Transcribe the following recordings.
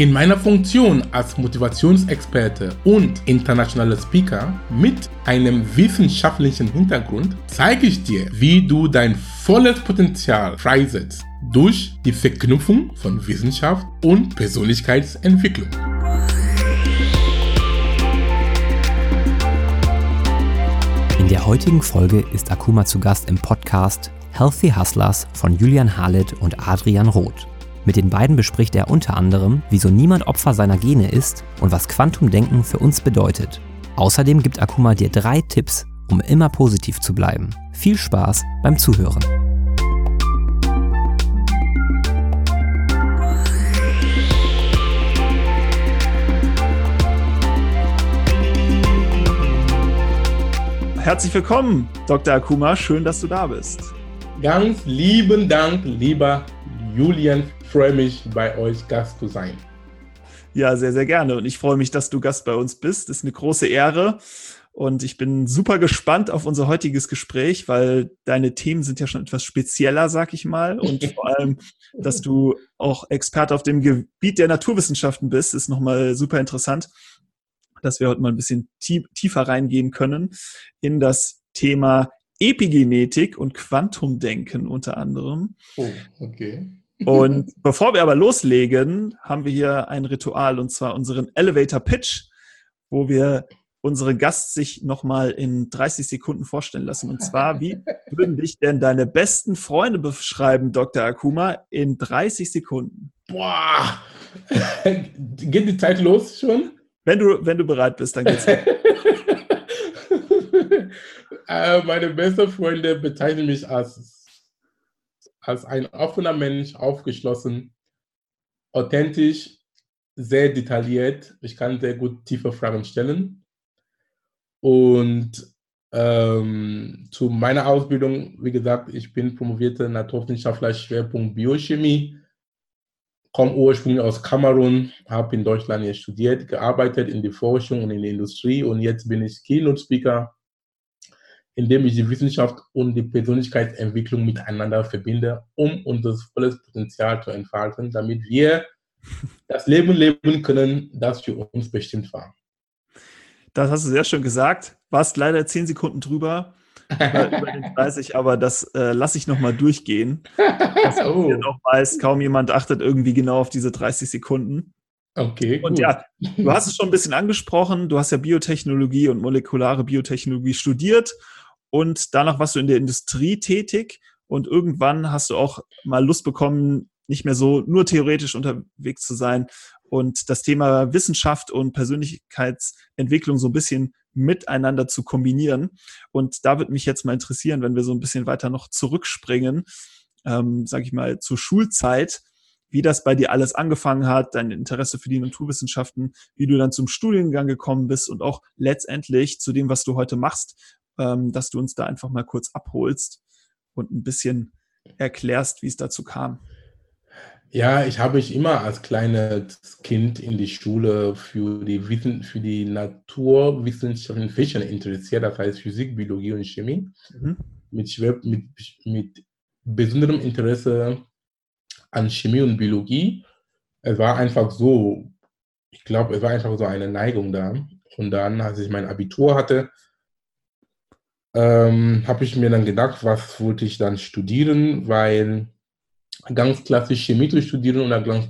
In meiner Funktion als Motivationsexperte und internationaler Speaker mit einem wissenschaftlichen Hintergrund zeige ich dir, wie du dein volles Potenzial freisetzt durch die Verknüpfung von Wissenschaft und Persönlichkeitsentwicklung. In der heutigen Folge ist Akuma zu Gast im Podcast Healthy Hustlers von Julian Halet und Adrian Roth. Mit den beiden bespricht er unter anderem, wieso niemand Opfer seiner Gene ist und was Quantumdenken für uns bedeutet. Außerdem gibt Akuma dir drei Tipps, um immer positiv zu bleiben. Viel Spaß beim Zuhören. Herzlich willkommen, Dr. Akuma. Schön, dass du da bist. Ganz lieben Dank, lieber Julian. Ich freue mich, bei euch Gast zu sein. Ja, sehr, sehr gerne. Und ich freue mich, dass du Gast bei uns bist. Das ist eine große Ehre. Und ich bin super gespannt auf unser heutiges Gespräch, weil deine Themen sind ja schon etwas spezieller, sag ich mal. Und vor allem, dass du auch Experte auf dem Gebiet der Naturwissenschaften bist, ist nochmal super interessant, dass wir heute mal ein bisschen tiefer reingehen können in das Thema Epigenetik und Quantumdenken unter anderem. Oh, okay. Und bevor wir aber loslegen, haben wir hier ein Ritual und zwar unseren Elevator Pitch, wo wir unsere Gast sich nochmal in 30 Sekunden vorstellen lassen. Und zwar, wie würden dich denn deine besten Freunde beschreiben, Dr. Akuma, in 30 Sekunden? Boah! Geht die Zeit los schon? Wenn du, wenn du bereit bist, dann geht's. äh, meine besten Freunde bezeichnen mich als, als ein offener Mensch, aufgeschlossen, authentisch, sehr detailliert. Ich kann sehr gut tiefe Fragen stellen. Und ähm, zu meiner Ausbildung, wie gesagt, ich bin promovierter Naturwissenschaftler, Schwerpunkt Biochemie komme ursprünglich aus Kamerun, habe in Deutschland hier studiert, gearbeitet in der Forschung und in der Industrie und jetzt bin ich Keynote-Speaker, indem ich die Wissenschaft und die Persönlichkeitsentwicklung miteinander verbinde, um unser volles Potenzial zu entfalten, damit wir das Leben leben können, das für uns bestimmt war. Das hast du sehr schön gesagt. Warst leider zehn Sekunden drüber über, über den 30, aber das äh, lasse ich nochmal durchgehen. Dass oh. noch weiß, kaum jemand achtet irgendwie genau auf diese 30 Sekunden. Okay. Und gut. ja, du hast es schon ein bisschen angesprochen. Du hast ja Biotechnologie und molekulare Biotechnologie studiert und danach warst du in der Industrie tätig und irgendwann hast du auch mal Lust bekommen, nicht mehr so nur theoretisch unterwegs zu sein und das Thema Wissenschaft und Persönlichkeitsentwicklung so ein bisschen miteinander zu kombinieren. Und da würde mich jetzt mal interessieren, wenn wir so ein bisschen weiter noch zurückspringen, ähm, sage ich mal, zur Schulzeit, wie das bei dir alles angefangen hat, dein Interesse für die Naturwissenschaften, wie du dann zum Studiengang gekommen bist und auch letztendlich zu dem, was du heute machst, ähm, dass du uns da einfach mal kurz abholst und ein bisschen erklärst, wie es dazu kam. Ja, ich habe mich immer als kleines Kind in die Schule für die, Wissen, für die Naturwissenschaften Fächer interessiert, das heißt Physik, Biologie und Chemie, mhm. mit, mit, mit besonderem Interesse an Chemie und Biologie. Es war einfach so, ich glaube, es war einfach so eine Neigung da. Und dann, als ich mein Abitur hatte, ähm, habe ich mir dann gedacht, was wollte ich dann studieren, weil ganz klassisch Chemie zu studieren oder ganz,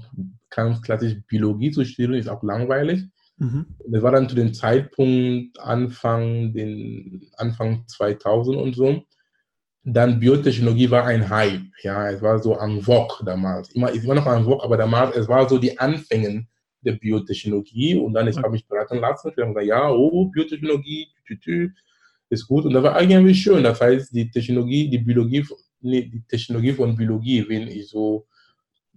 ganz klassisch Biologie zu studieren, ist auch langweilig. Mhm. Das war dann zu dem Zeitpunkt Anfang, den, Anfang 2000 und so. Dann Biotechnologie war ein Hype, ja, es war so am Vogue damals. Immer, ist immer noch am Vogue, aber damals, es war so die Anfänge der Biotechnologie und dann ich habe mich beraten lassen. Wir haben gesagt, ja, oh, Biotechnologie, tü, tü, tü, ist gut. Und das war eigentlich schön. Das heißt, die Technologie, die Biologie die Technologie von Biologie, wenn ich so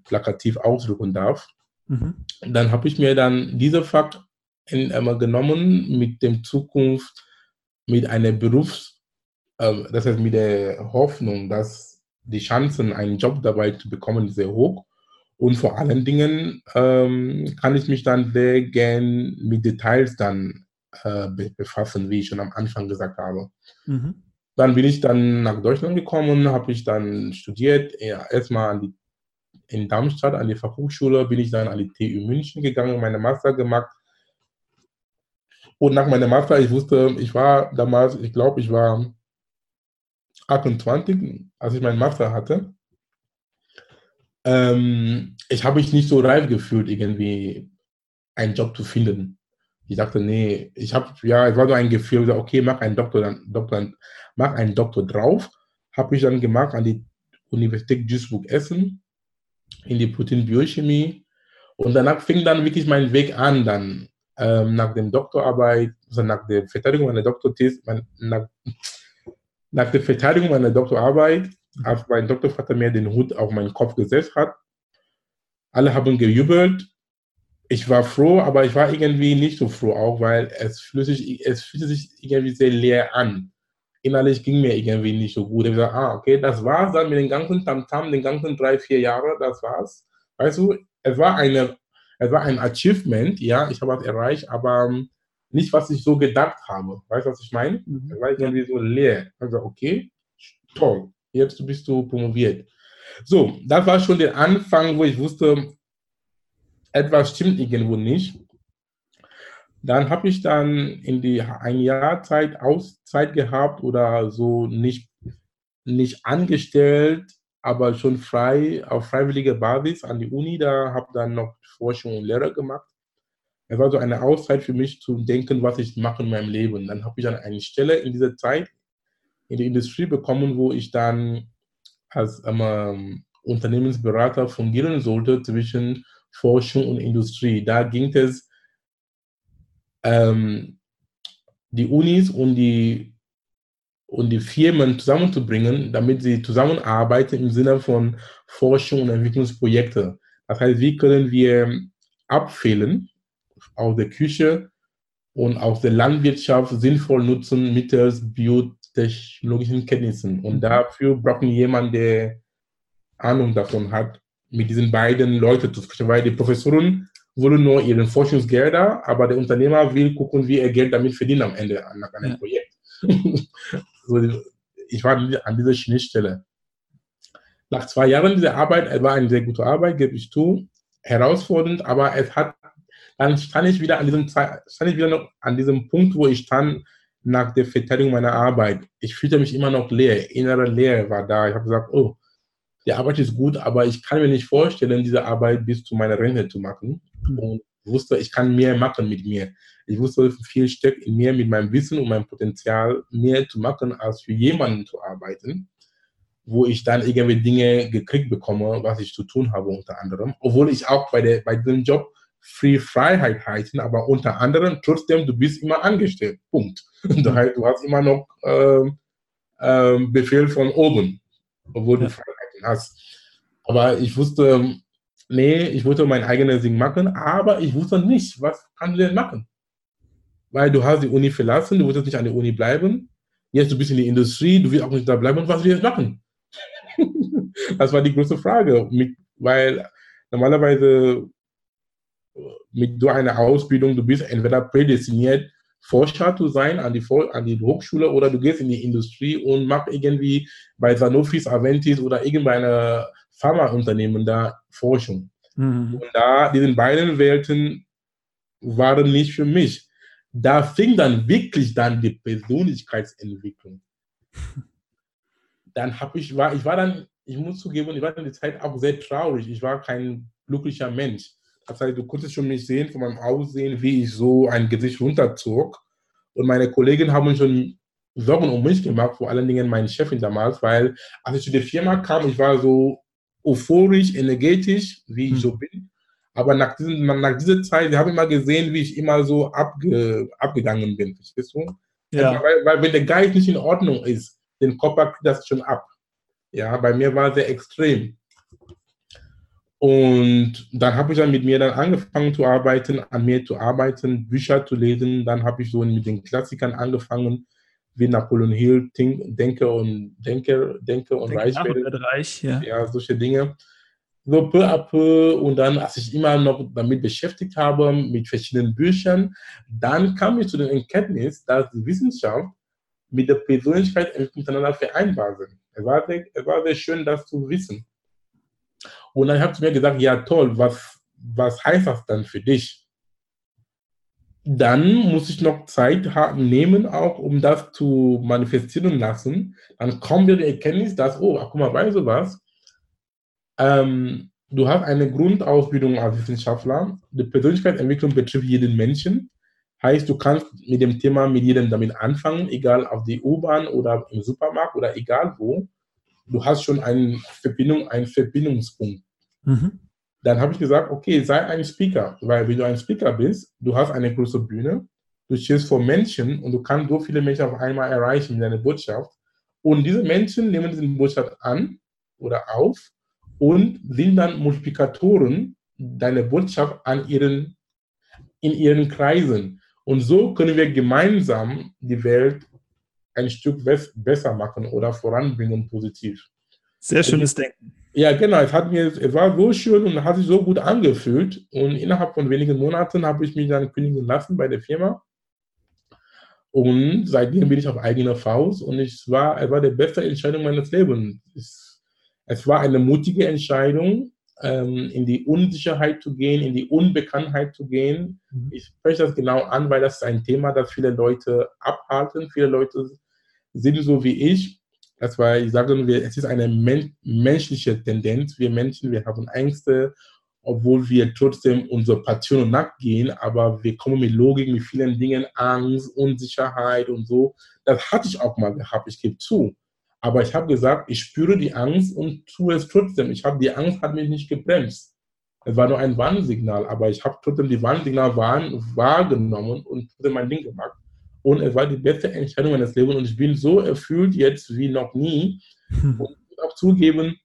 plakativ ausdrücken darf. Mhm. Dann habe ich mir dann diese Fakt in, genommen mit dem Zukunft, mit einer Berufs, äh, das heißt mit der Hoffnung, dass die Chancen, einen Job dabei zu bekommen, sehr hoch. Und vor allen Dingen ähm, kann ich mich dann sehr gern mit Details dann äh, befassen, wie ich schon am Anfang gesagt habe. Mhm. Dann bin ich dann nach Deutschland gekommen, habe ich dann studiert, erstmal an die, in Darmstadt an die Fachhochschule, bin ich dann an die TU München gegangen, meine Master gemacht. Und nach meinem Master, ich wusste, ich war damals, ich glaube, ich war 28, als ich meinen Master hatte. Ähm, ich habe mich nicht so reif gefühlt, irgendwie einen Job zu finden. Ich dachte, nee, ich habe, ja, es war so ein Gefühl, okay, mach einen Doktor, dann, Doktor, mach einen Doktor drauf. Habe ich dann gemacht an die Universität Duisburg-Essen in die Proteinbiochemie. Und danach fing dann wirklich mein Weg an, dann ähm, nach dem Doktorarbeit, also nach der Verteidigung meiner Doktorthese, mein, nach, nach der Verteidigung meiner Doktorarbeit, als mein Doktorvater mir den Hut auf meinen Kopf gesetzt hat. Alle haben gejubelt ich war froh, aber ich war irgendwie nicht so froh auch, weil es fühlte sich, es fühlte sich irgendwie sehr leer an. Innerlich ging mir irgendwie nicht so gut. Ich gesagt, ah, okay, das war's dann mit den ganzen Tamtam, -Tam, den ganzen drei, vier Jahre, das war's. Weißt du, es war eine, es war ein Achievement, ja, ich habe was erreicht, aber ähm, nicht, was ich so gedacht habe. Weißt du, was ich meine? Mhm. Es war irgendwie so leer. Also, okay, toll, jetzt bist du promoviert. So, das war schon der Anfang, wo ich wusste, etwas stimmt irgendwo nicht. Dann habe ich dann in die ein Jahr Zeit Auszeit gehabt oder so nicht, nicht angestellt, aber schon frei auf freiwilliger Basis an die Uni. Da habe dann noch Forschung und Lehre gemacht. Es war so eine Auszeit für mich zu denken, was ich mache in meinem Leben. Dann habe ich dann eine Stelle in dieser Zeit in der Industrie bekommen, wo ich dann als ähm, Unternehmensberater fungieren sollte zwischen Forschung und Industrie. Da ging es, ähm, die Unis und die, und die Firmen zusammenzubringen, damit sie zusammenarbeiten im Sinne von Forschung und Entwicklungsprojekte. Das heißt, wie können wir Abfällen aus der Küche und aus der Landwirtschaft sinnvoll nutzen mittels biotechnologischen Kenntnissen. Und dafür brauchen wir jemanden, der Ahnung davon hat, mit diesen beiden Leuten zu sprechen, weil die Professoren wollen nur ihren Forschungsgelder, aber der Unternehmer will gucken, wie er Geld damit verdient am Ende nach einem ja. Projekt. so, ich war an dieser Schnittstelle. Nach zwei Jahren dieser Arbeit, es war eine sehr gute Arbeit, gebe ich zu, herausfordernd, aber es hat, dann stand ich wieder an diesem, stand ich wieder noch an diesem Punkt, wo ich stand nach der Verteidigung meiner Arbeit. Ich fühlte mich immer noch leer, innere Leere war da. Ich habe gesagt, oh, die Arbeit ist gut, aber ich kann mir nicht vorstellen, diese Arbeit bis zu meiner Rente zu machen. Mhm. Und wusste, ich kann mehr machen mit mir. Ich wusste, viel steckt in mir mit meinem Wissen und meinem Potenzial, mehr zu machen, als für jemanden zu arbeiten, wo ich dann irgendwie Dinge gekriegt bekomme, was ich zu tun habe unter anderem. Obwohl ich auch bei, der, bei dem Job Free Freiheit heißen, aber unter anderem trotzdem, du bist immer angestellt. Punkt. Das heißt, du hast immer noch äh, äh, Befehl von oben, obwohl du Freiheit hast. Aber ich wusste, nee, ich wollte mein eigenes Ding machen, aber ich wusste nicht, was kann ich denn machen? Weil du hast die Uni verlassen, du wolltest nicht an der Uni bleiben. Jetzt du bist in der Industrie, du willst auch nicht da bleiben. Und was willst du jetzt machen? das war die große Frage. Mit, weil normalerweise mit so einer Ausbildung, du bist entweder prädestiniert, Forscher zu sein an die, an die Hochschule oder du gehst in die Industrie und machst irgendwie bei Sanofi, Aventis oder irgendeiner Pharmaunternehmen da Forschung. Mhm. Und da, diese beiden Welten waren nicht für mich. Da fing dann wirklich dann die Persönlichkeitsentwicklung. Dann habe ich, war, ich war dann, ich muss zugeben, ich war in der Zeit auch sehr traurig. Ich war kein glücklicher Mensch. Heißt, du konntest schon nicht sehen von meinem Aussehen, wie ich so ein Gesicht runterzog. Und meine Kollegen haben schon Sorgen um mich gemacht, vor allen Dingen meine Chefin damals, weil als ich zu der Firma kam, ich war so euphorisch, energetisch, wie ich hm. so bin. Aber nach, diesen, nach dieser Zeit, wir haben immer gesehen, wie ich immer so abge, abgegangen bin. Verstehst du? Ja. Weil, weil, wenn der Geist nicht in Ordnung ist, den Körper kriegt das schon ab. Ja, bei mir war es sehr extrem. Und dann habe ich dann mit mir dann angefangen zu arbeiten, an mir zu arbeiten, Bücher zu lesen. Dann habe ich so mit den Klassikern angefangen, wie Napoleon Hill, Think, Denke und Denke, Denke und Reich, Reich ja. ja, solche Dinge. so peu à peu und dann, als ich immer noch damit beschäftigt habe, mit verschiedenen Büchern, dann kam ich zu der Erkenntnis, dass die Wissenschaft mit der Persönlichkeit miteinander vereinbar sind. Es war, sehr, es war sehr schön, das zu wissen. Und dann habe ich mir gesagt, ja toll, was, was heißt das dann für dich? Dann muss ich noch Zeit nehmen, auch um das zu manifestieren lassen. Dann kommt mir die Erkenntnis, dass, oh, guck mal, weißt du was? Ähm, du hast eine Grundausbildung als Wissenschaftler. Die Persönlichkeitsentwicklung betrifft jeden Menschen. Heißt, du kannst mit dem Thema mit jedem damit anfangen, egal auf die U-Bahn oder im Supermarkt oder egal wo. Du hast schon eine Verbindung, einen Verbindungspunkt. Mhm. Dann habe ich gesagt, okay, sei ein Speaker, weil wenn du ein Speaker bist, du hast eine große Bühne, du stehst vor Menschen und du kannst so viele Menschen auf einmal erreichen mit deiner Botschaft. Und diese Menschen nehmen diese Botschaft an oder auf und sind dann Multiplikatoren deiner Botschaft an ihren, in ihren Kreisen. Und so können wir gemeinsam die Welt ein Stück besser machen oder voranbringen positiv. Sehr schönes Denken. Ja, genau. Es, hat mir, es war so schön und hat sich so gut angefühlt. Und innerhalb von wenigen Monaten habe ich mich dann kündigen lassen bei der Firma. Und seitdem bin ich auf eigener Faust und es war, es war die beste Entscheidung meines Lebens. Es, es war eine mutige Entscheidung, ähm, in die Unsicherheit zu gehen, in die Unbekanntheit zu gehen. Mhm. Ich spreche das genau an, weil das ist ein Thema, das viele Leute abhalten. Viele Leute sind so wie ich. Das war, ich sage nur, es ist eine men menschliche Tendenz. Wir Menschen, wir haben Ängste, obwohl wir trotzdem unserer Passion nachgehen, aber wir kommen mit Logik, mit vielen Dingen, Angst, Unsicherheit und so. Das hatte ich auch mal gehabt, ich gebe zu. Aber ich habe gesagt, ich spüre die Angst und tue es trotzdem. Ich habe die Angst hat mich nicht gebremst. Es war nur ein Warnsignal, aber ich habe trotzdem die Warnsignal wahrgenommen und trotzdem mein Ding gemacht. Und es war die beste Entscheidung meines Lebens und ich bin so erfüllt jetzt wie noch nie. Hm. Und ich muss auch zugeben,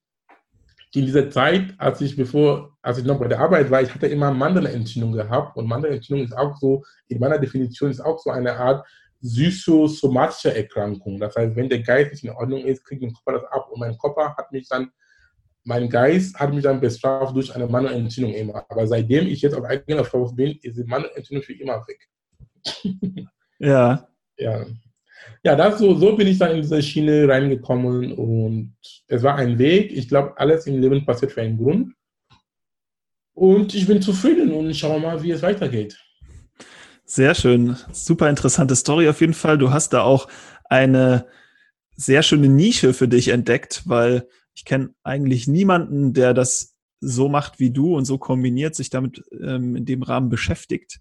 in dieser Zeit, als ich bevor, als ich noch bei der Arbeit war, ich hatte immer Mandelentzündung gehabt und Mandelentzündung ist auch so, in meiner Definition ist auch so eine Art psychosomatische Erkrankung. Das heißt, wenn der Geist nicht in Ordnung ist, kriegt mein Körper das ab. Und mein Körper hat mich dann, mein Geist hat mich dann bestraft durch eine Mandelentzündung immer. Aber seitdem ich jetzt auf eigener Faust bin, ist die Mandelentzündung für immer weg. ja. Ja. Ja, das so, so bin ich dann in diese Schiene reingekommen und es war ein Weg. Ich glaube, alles im Leben passiert für einen Grund. Und ich bin zufrieden und schauen wir mal, wie es weitergeht. Sehr schön. Super interessante Story auf jeden Fall. Du hast da auch eine sehr schöne Nische für dich entdeckt, weil ich kenne eigentlich niemanden, der das so macht wie du und so kombiniert, sich damit ähm, in dem Rahmen beschäftigt.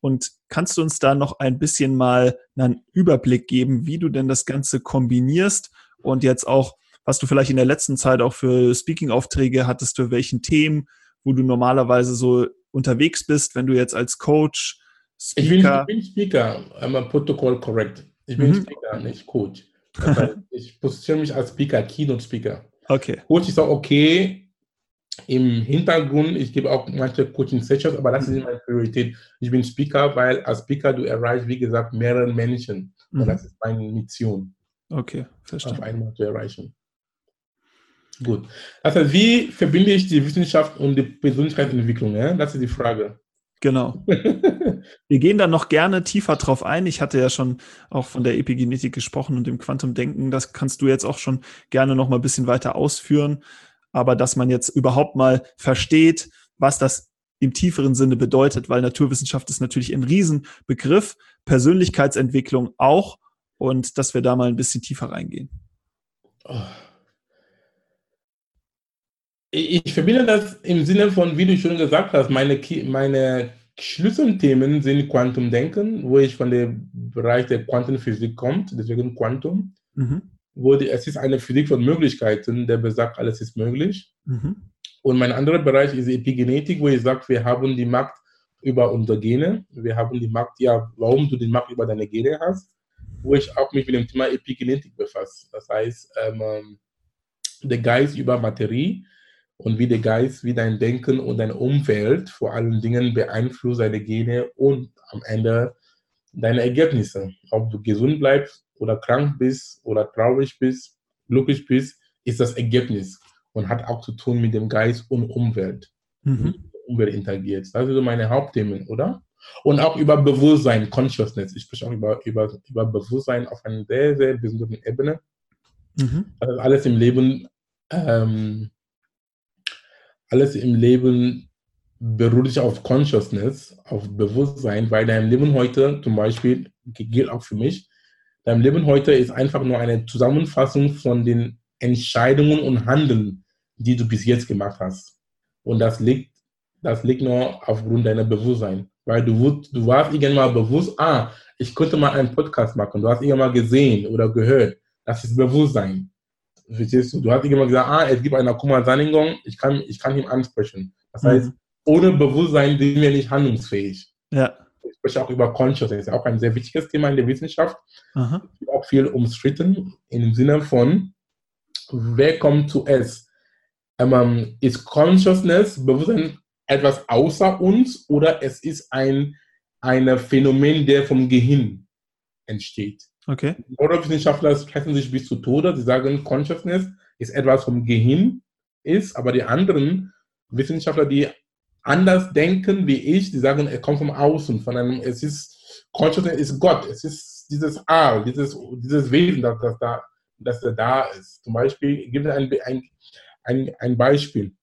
Und kannst du uns da noch ein bisschen mal einen Überblick geben, wie du denn das Ganze kombinierst und jetzt auch, was du vielleicht in der letzten Zeit auch für Speaking-Aufträge hattest, für welchen Themen, wo du normalerweise so unterwegs bist, wenn du jetzt als Coach Speaker. Ich bin, ich bin Speaker, I'm a protocol correct. Ich bin mhm. Speaker, nicht Coach. Das heißt, ich positioniere mich als Speaker, Keynote Speaker. Okay. Coach ist auch okay im Hintergrund. Ich gebe auch manche Coaching-Sessions, aber das ist nicht meine Priorität. Ich bin Speaker, weil als Speaker du erreichst, wie gesagt, mehrere Menschen. Mhm. Und das ist meine Mission. Okay, verstehe. Auf einmal zu erreichen. Gut. Also, wie verbinde ich die Wissenschaft und die Persönlichkeitsentwicklung? Ja? Das ist die Frage. Genau. Wir gehen dann noch gerne tiefer drauf ein. Ich hatte ja schon auch von der Epigenetik gesprochen und dem Quantumdenken. Das kannst du jetzt auch schon gerne noch mal ein bisschen weiter ausführen. Aber dass man jetzt überhaupt mal versteht, was das im tieferen Sinne bedeutet, weil Naturwissenschaft ist natürlich ein Riesenbegriff, Persönlichkeitsentwicklung auch und dass wir da mal ein bisschen tiefer reingehen. Ich verbinde das im Sinne von, wie du schon gesagt hast, meine, meine Schlüsselthemen sind Quantumdenken, wo ich von dem Bereich der Quantenphysik komme, deswegen Quantum. Mhm. Wo die, es ist eine Physik von Möglichkeiten, der besagt, alles ist möglich. Mhm. Und mein anderer Bereich ist Epigenetik, wo ich sage, wir haben die Macht über unsere Gene. Wir haben die Macht, ja, warum du die Macht über deine Gene hast, wo ich auch mich mit dem Thema Epigenetik befasse. Das heißt, ähm, der Geist über Materie und wie der Geist, wie dein Denken und dein Umfeld vor allen Dingen beeinflusst deine Gene und am Ende deine Ergebnisse. Ob du gesund bleibst oder krank bist oder traurig bist, glücklich bist, ist das Ergebnis. und hat auch zu tun mit dem Geist und Umwelt. Mhm. Umwelt interagiert. Das sind so meine Hauptthemen, oder? Und auch über Bewusstsein, Consciousness. Ich spreche auch über, über, über Bewusstsein auf einer sehr, sehr besonderen Ebene. Mhm. Also alles im Leben, ähm, alles im Leben beruht sich auf Consciousness, auf Bewusstsein, weil dein Leben heute zum Beispiel, gilt auch für mich, Leben heute ist einfach nur eine Zusammenfassung von den Entscheidungen und Handeln, die du bis jetzt gemacht hast. Und das liegt, das liegt nur aufgrund deiner Bewusstsein. Weil du, du warst irgendwann mal bewusst, ah, ich könnte mal einen Podcast machen. Du hast irgendwann mal gesehen oder gehört. Das ist Bewusstsein. Verstehst du? Du hast irgendwann gesagt, ah, es gibt eine Kummer ich kann, ich kann ihn ansprechen. Das heißt, mhm. ohne Bewusstsein sind wir nicht handlungsfähig. Ja. Ich spreche auch über Consciousness, auch ein sehr wichtiges Thema in der Wissenschaft. Aha. Auch viel umstritten im Sinne von, wer kommt zuerst? Ähm, ist Consciousness, Bewusstsein etwas außer uns oder es ist ein ein Phänomen, der vom Gehirn entsteht. Okay. Neurowissenschaftler sprechen sich bis zu Tode. Sie sagen, Consciousness ist etwas vom Gehirn ist, aber die anderen Wissenschaftler, die anders denken wie ich, die sagen, er kommt vom Außen, von einem, es ist, Consciousness ist Gott, es ist dieses A, dieses, dieses Wesen, das, das, da, das da ist. Zum Beispiel, gibt es ein, ein, ein, Beispiel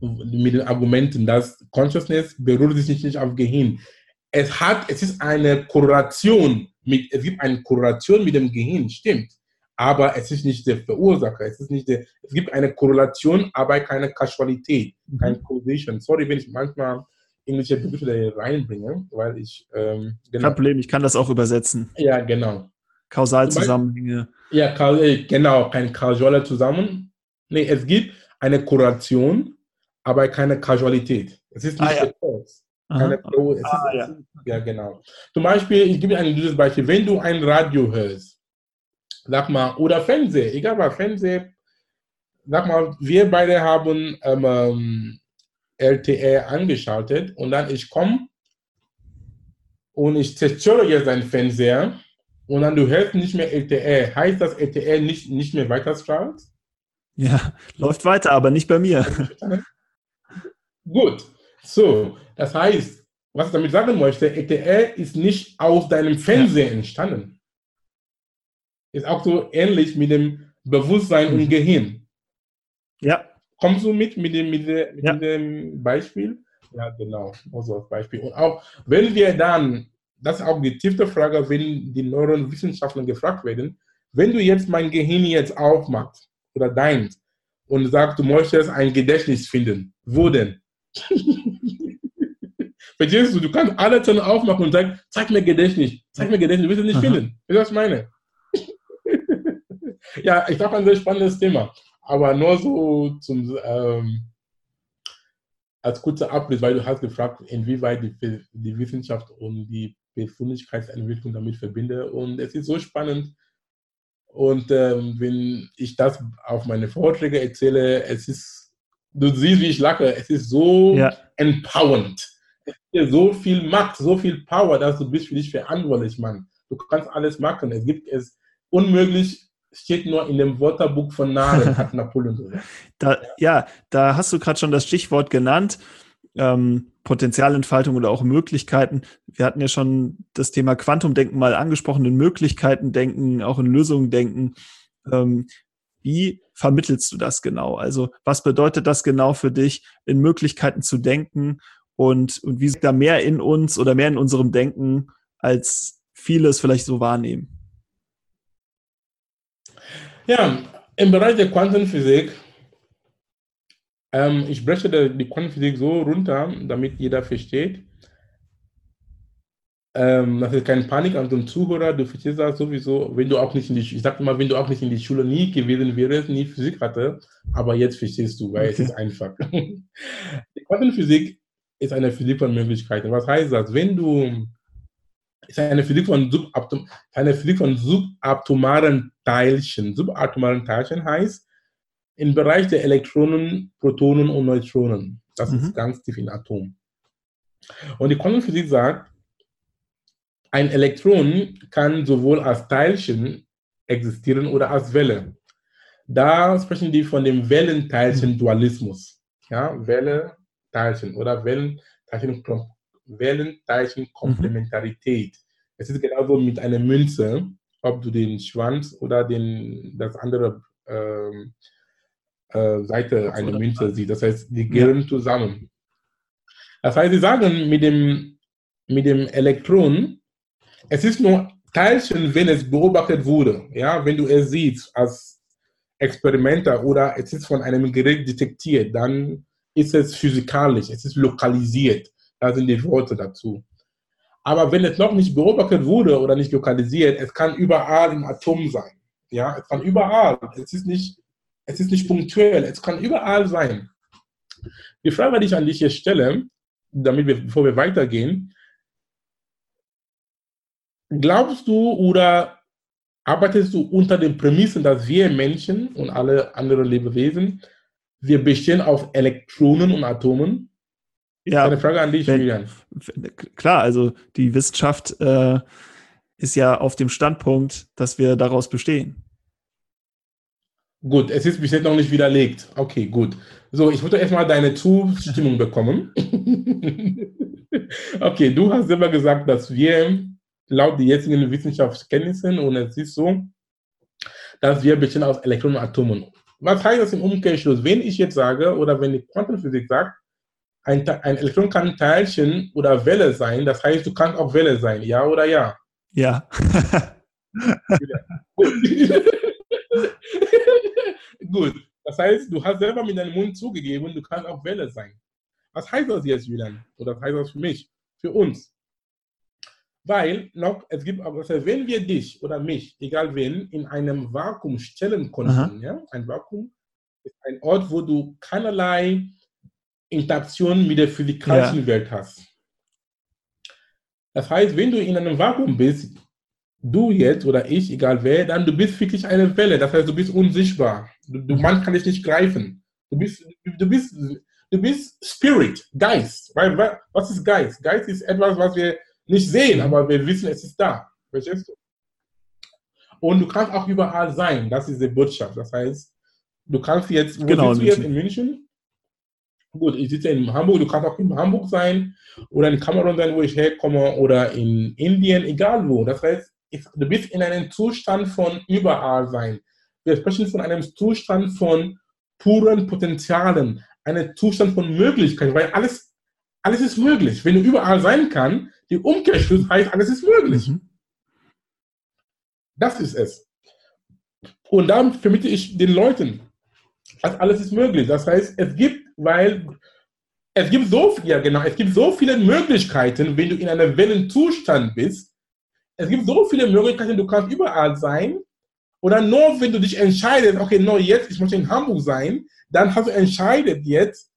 mit den Argumenten, dass Consciousness beruht sich nicht auf Gehirn. Es hat, es ist eine Korrelation mit, es gibt eine Korrelation mit dem Gehirn, stimmt. Aber es ist nicht der Verursacher. Es ist nicht der, es gibt eine Korrelation, aber keine Kausalität, mhm. keine Causation. Sorry, wenn ich manchmal englische Begriffe da reinbringe, weil ich, ähm, genau. Kein Problem, ich kann das auch übersetzen. Ja, genau. Kausalzusammenhänge. Ja, äh, genau, kein kausaler Zusammenhang. Nee, es gibt eine Korrelation, aber keine Kausalität. Es ist nicht ah, ja. der Cause. Keine Pro, ah, ist, ja. ja, genau. Zum Beispiel, ich gebe ein gutes Beispiel. Wenn du ein Radio hörst, sag mal, oder Fernseher, egal was, Fernseher, sag mal, wir beide haben ähm, ähm LTE angeschaltet und dann ich komme und ich zerstöre jetzt deinen Fernseher und dann du hörst nicht mehr LTE. Heißt das LTE nicht, nicht mehr weiterstrahlt? Ja, läuft weiter, aber nicht bei mir. Gut, so, das heißt, was ich damit sagen möchte, LTE ist nicht aus deinem Fernseher ja. entstanden. Ist auch so ähnlich mit dem Bewusstsein mhm. und Gehirn. Ja. Kommst du mit, mit dem, mit, dem, mit ja. dem Beispiel? Ja, genau, also als Beispiel. Und auch, wenn wir dann, das ist auch die tiefste Frage, wenn die Neurowissenschaftler gefragt werden, wenn du jetzt mein Gehirn jetzt aufmachst oder deins und sagst, du möchtest ein Gedächtnis finden, wo denn? Verstehst du? Du kannst alle Zähne aufmachen und sagen, zeig mir Gedächtnis, zeig mir Gedächtnis, du wirst es nicht Aha. finden. Weißt du, was ich meine? Ja, ich glaube, ein sehr spannendes Thema. Aber nur so zum, ähm, als kurzer Abriss, weil du hast gefragt, inwieweit die, die Wissenschaft und die Befindlichkeitsentwicklung damit verbinde. Und es ist so spannend. Und ähm, wenn ich das auf meine Vorträge erzähle, es ist du siehst, wie ich lache. Es ist so ja. empowernd. Es gibt so viel Macht, so viel Power, dass du bist für dich verantwortlich, Mann. Du kannst alles machen. Es gibt es unmöglich, steht nur in dem Wörterbuch von Namen, hat Napoleon gesagt. Da, ja, da hast du gerade schon das Stichwort genannt. Ähm, Potenzialentfaltung oder auch Möglichkeiten. Wir hatten ja schon das Thema Quantumdenken mal angesprochen, in Möglichkeiten denken, auch in Lösungen denken. Ähm, wie vermittelst du das genau? Also was bedeutet das genau für dich, in Möglichkeiten zu denken und, und wie ist da mehr in uns oder mehr in unserem Denken, als viele es vielleicht so wahrnehmen? Ja, im Bereich der Quantenphysik, ähm, ich breche die Quantenphysik so runter, damit jeder versteht. Ähm, das ist keine Panik an den Zuhörer, du verstehst das sowieso, wenn du auch nicht in die, ich sag mal, wenn du auch nicht in die Schule nie gewesen wärst, nie Physik hatte, aber jetzt verstehst du, weil es ist einfach. Die Quantenphysik ist eine Physik von Möglichkeiten. Was heißt das? Wenn du, ist eine Physik von, Subatom, eine Physik von subatomaren Teilchen. Subatomaren Teilchen heißt, im Bereich der Elektronen, Protonen und Neutronen. Das mhm. ist ganz tief in Atom. Und die Quantenphysik sagt, ein Elektron kann sowohl als Teilchen existieren oder als Welle. Da sprechen die von dem Wellenteilchen-Dualismus. Ja, Welle, Teilchen oder Wellenteilchen, Wellenteilchen-Komplementarität. Es ist genauso mit einer Münze, ob du den Schwanz oder den, das andere ähm, äh, Seite einer Münze siehst. Das heißt, die gehören ja. zusammen. Das heißt, sie sagen mit dem, mit dem Elektron, es ist nur Teilchen, wenn es beobachtet wurde. Ja, wenn du es siehst als Experimenter oder es ist von einem Gerät detektiert, dann ist es physikalisch, es ist lokalisiert. Da sind die Worte dazu. Aber wenn es noch nicht beobachtet wurde oder nicht lokalisiert, es kann überall im Atom sein. Ja, es kann überall. Es ist nicht, es ist nicht punktuell. Es kann überall sein. Die Frage, die ich an dich hier stelle, damit wir, bevor wir weitergehen, glaubst du oder arbeitest du unter den Prämissen, dass wir Menschen und alle anderen Lebewesen, wir bestehen auf Elektronen und Atomen? Ja. Eine Frage an dich, wenn, Julian. Klar, also die Wissenschaft äh, ist ja auf dem Standpunkt, dass wir daraus bestehen. Gut, es ist bis jetzt noch nicht widerlegt. Okay, gut. So, ich würde erstmal deine Zustimmung bekommen. okay, du hast selber gesagt, dass wir laut den jetzigen Wissenschaftskenntnissen, und es ist so, dass wir bestehen aus Elektronen und Atomen. Was heißt das im Umkehrschluss? Wenn ich jetzt sage, oder wenn die Quantenphysik sagt, ein, ein Elektron kann Teilchen oder Welle sein, das heißt, du kannst auch Welle sein, ja oder ja? Ja. Gut. Das heißt, du hast selber mit deinem Mund zugegeben, du kannst auch Welle sein. Was heißt das jetzt, Julian? Oder was heißt das für mich? Für uns? Weil noch, es gibt also wenn wir dich oder mich, egal wen, in einem Vakuum stellen konnten, ja, ein Vakuum ist ein Ort, wo du keinerlei Interaktion mit der physikalischen ja. Welt hast. Das heißt, wenn du in einem Vakuum bist, du jetzt oder ich, egal wer, dann du bist wirklich eine Welle. Das heißt, du bist unsichtbar. Du, du man kann dich nicht greifen. Du bist, du bist, du bist Spirit, Geist. Weil, was ist Geist? Geist ist etwas, was wir nicht sehen, aber wir wissen, es ist da. Verstehst du? Und du kannst auch überall sein. Das ist die Botschaft. Das heißt, du kannst jetzt, wo genau, sitzt du jetzt in München? Gut, ich sitze in Hamburg, du kannst auch in Hamburg sein oder in Kamerun sein, wo ich herkomme oder in Indien, egal wo. Das heißt, du bist in einem Zustand von überall sein. Wir sprechen von einem Zustand von puren Potenzialen, einem Zustand von Möglichkeiten, weil alles, alles ist möglich. Wenn du überall sein kannst, die Umkehrschluss heißt, alles ist möglich. Mhm. Das ist es. Und dann vermitte ich den Leuten, dass alles ist möglich. Das heißt, es gibt, weil es gibt so, ja genau, es gibt so viele Möglichkeiten, wenn du in einem Wellenzustand bist. Es gibt so viele Möglichkeiten, du kannst überall sein. Oder nur wenn du dich entscheidest, okay, nur jetzt, ich möchte in Hamburg sein, dann hast du entscheidet jetzt,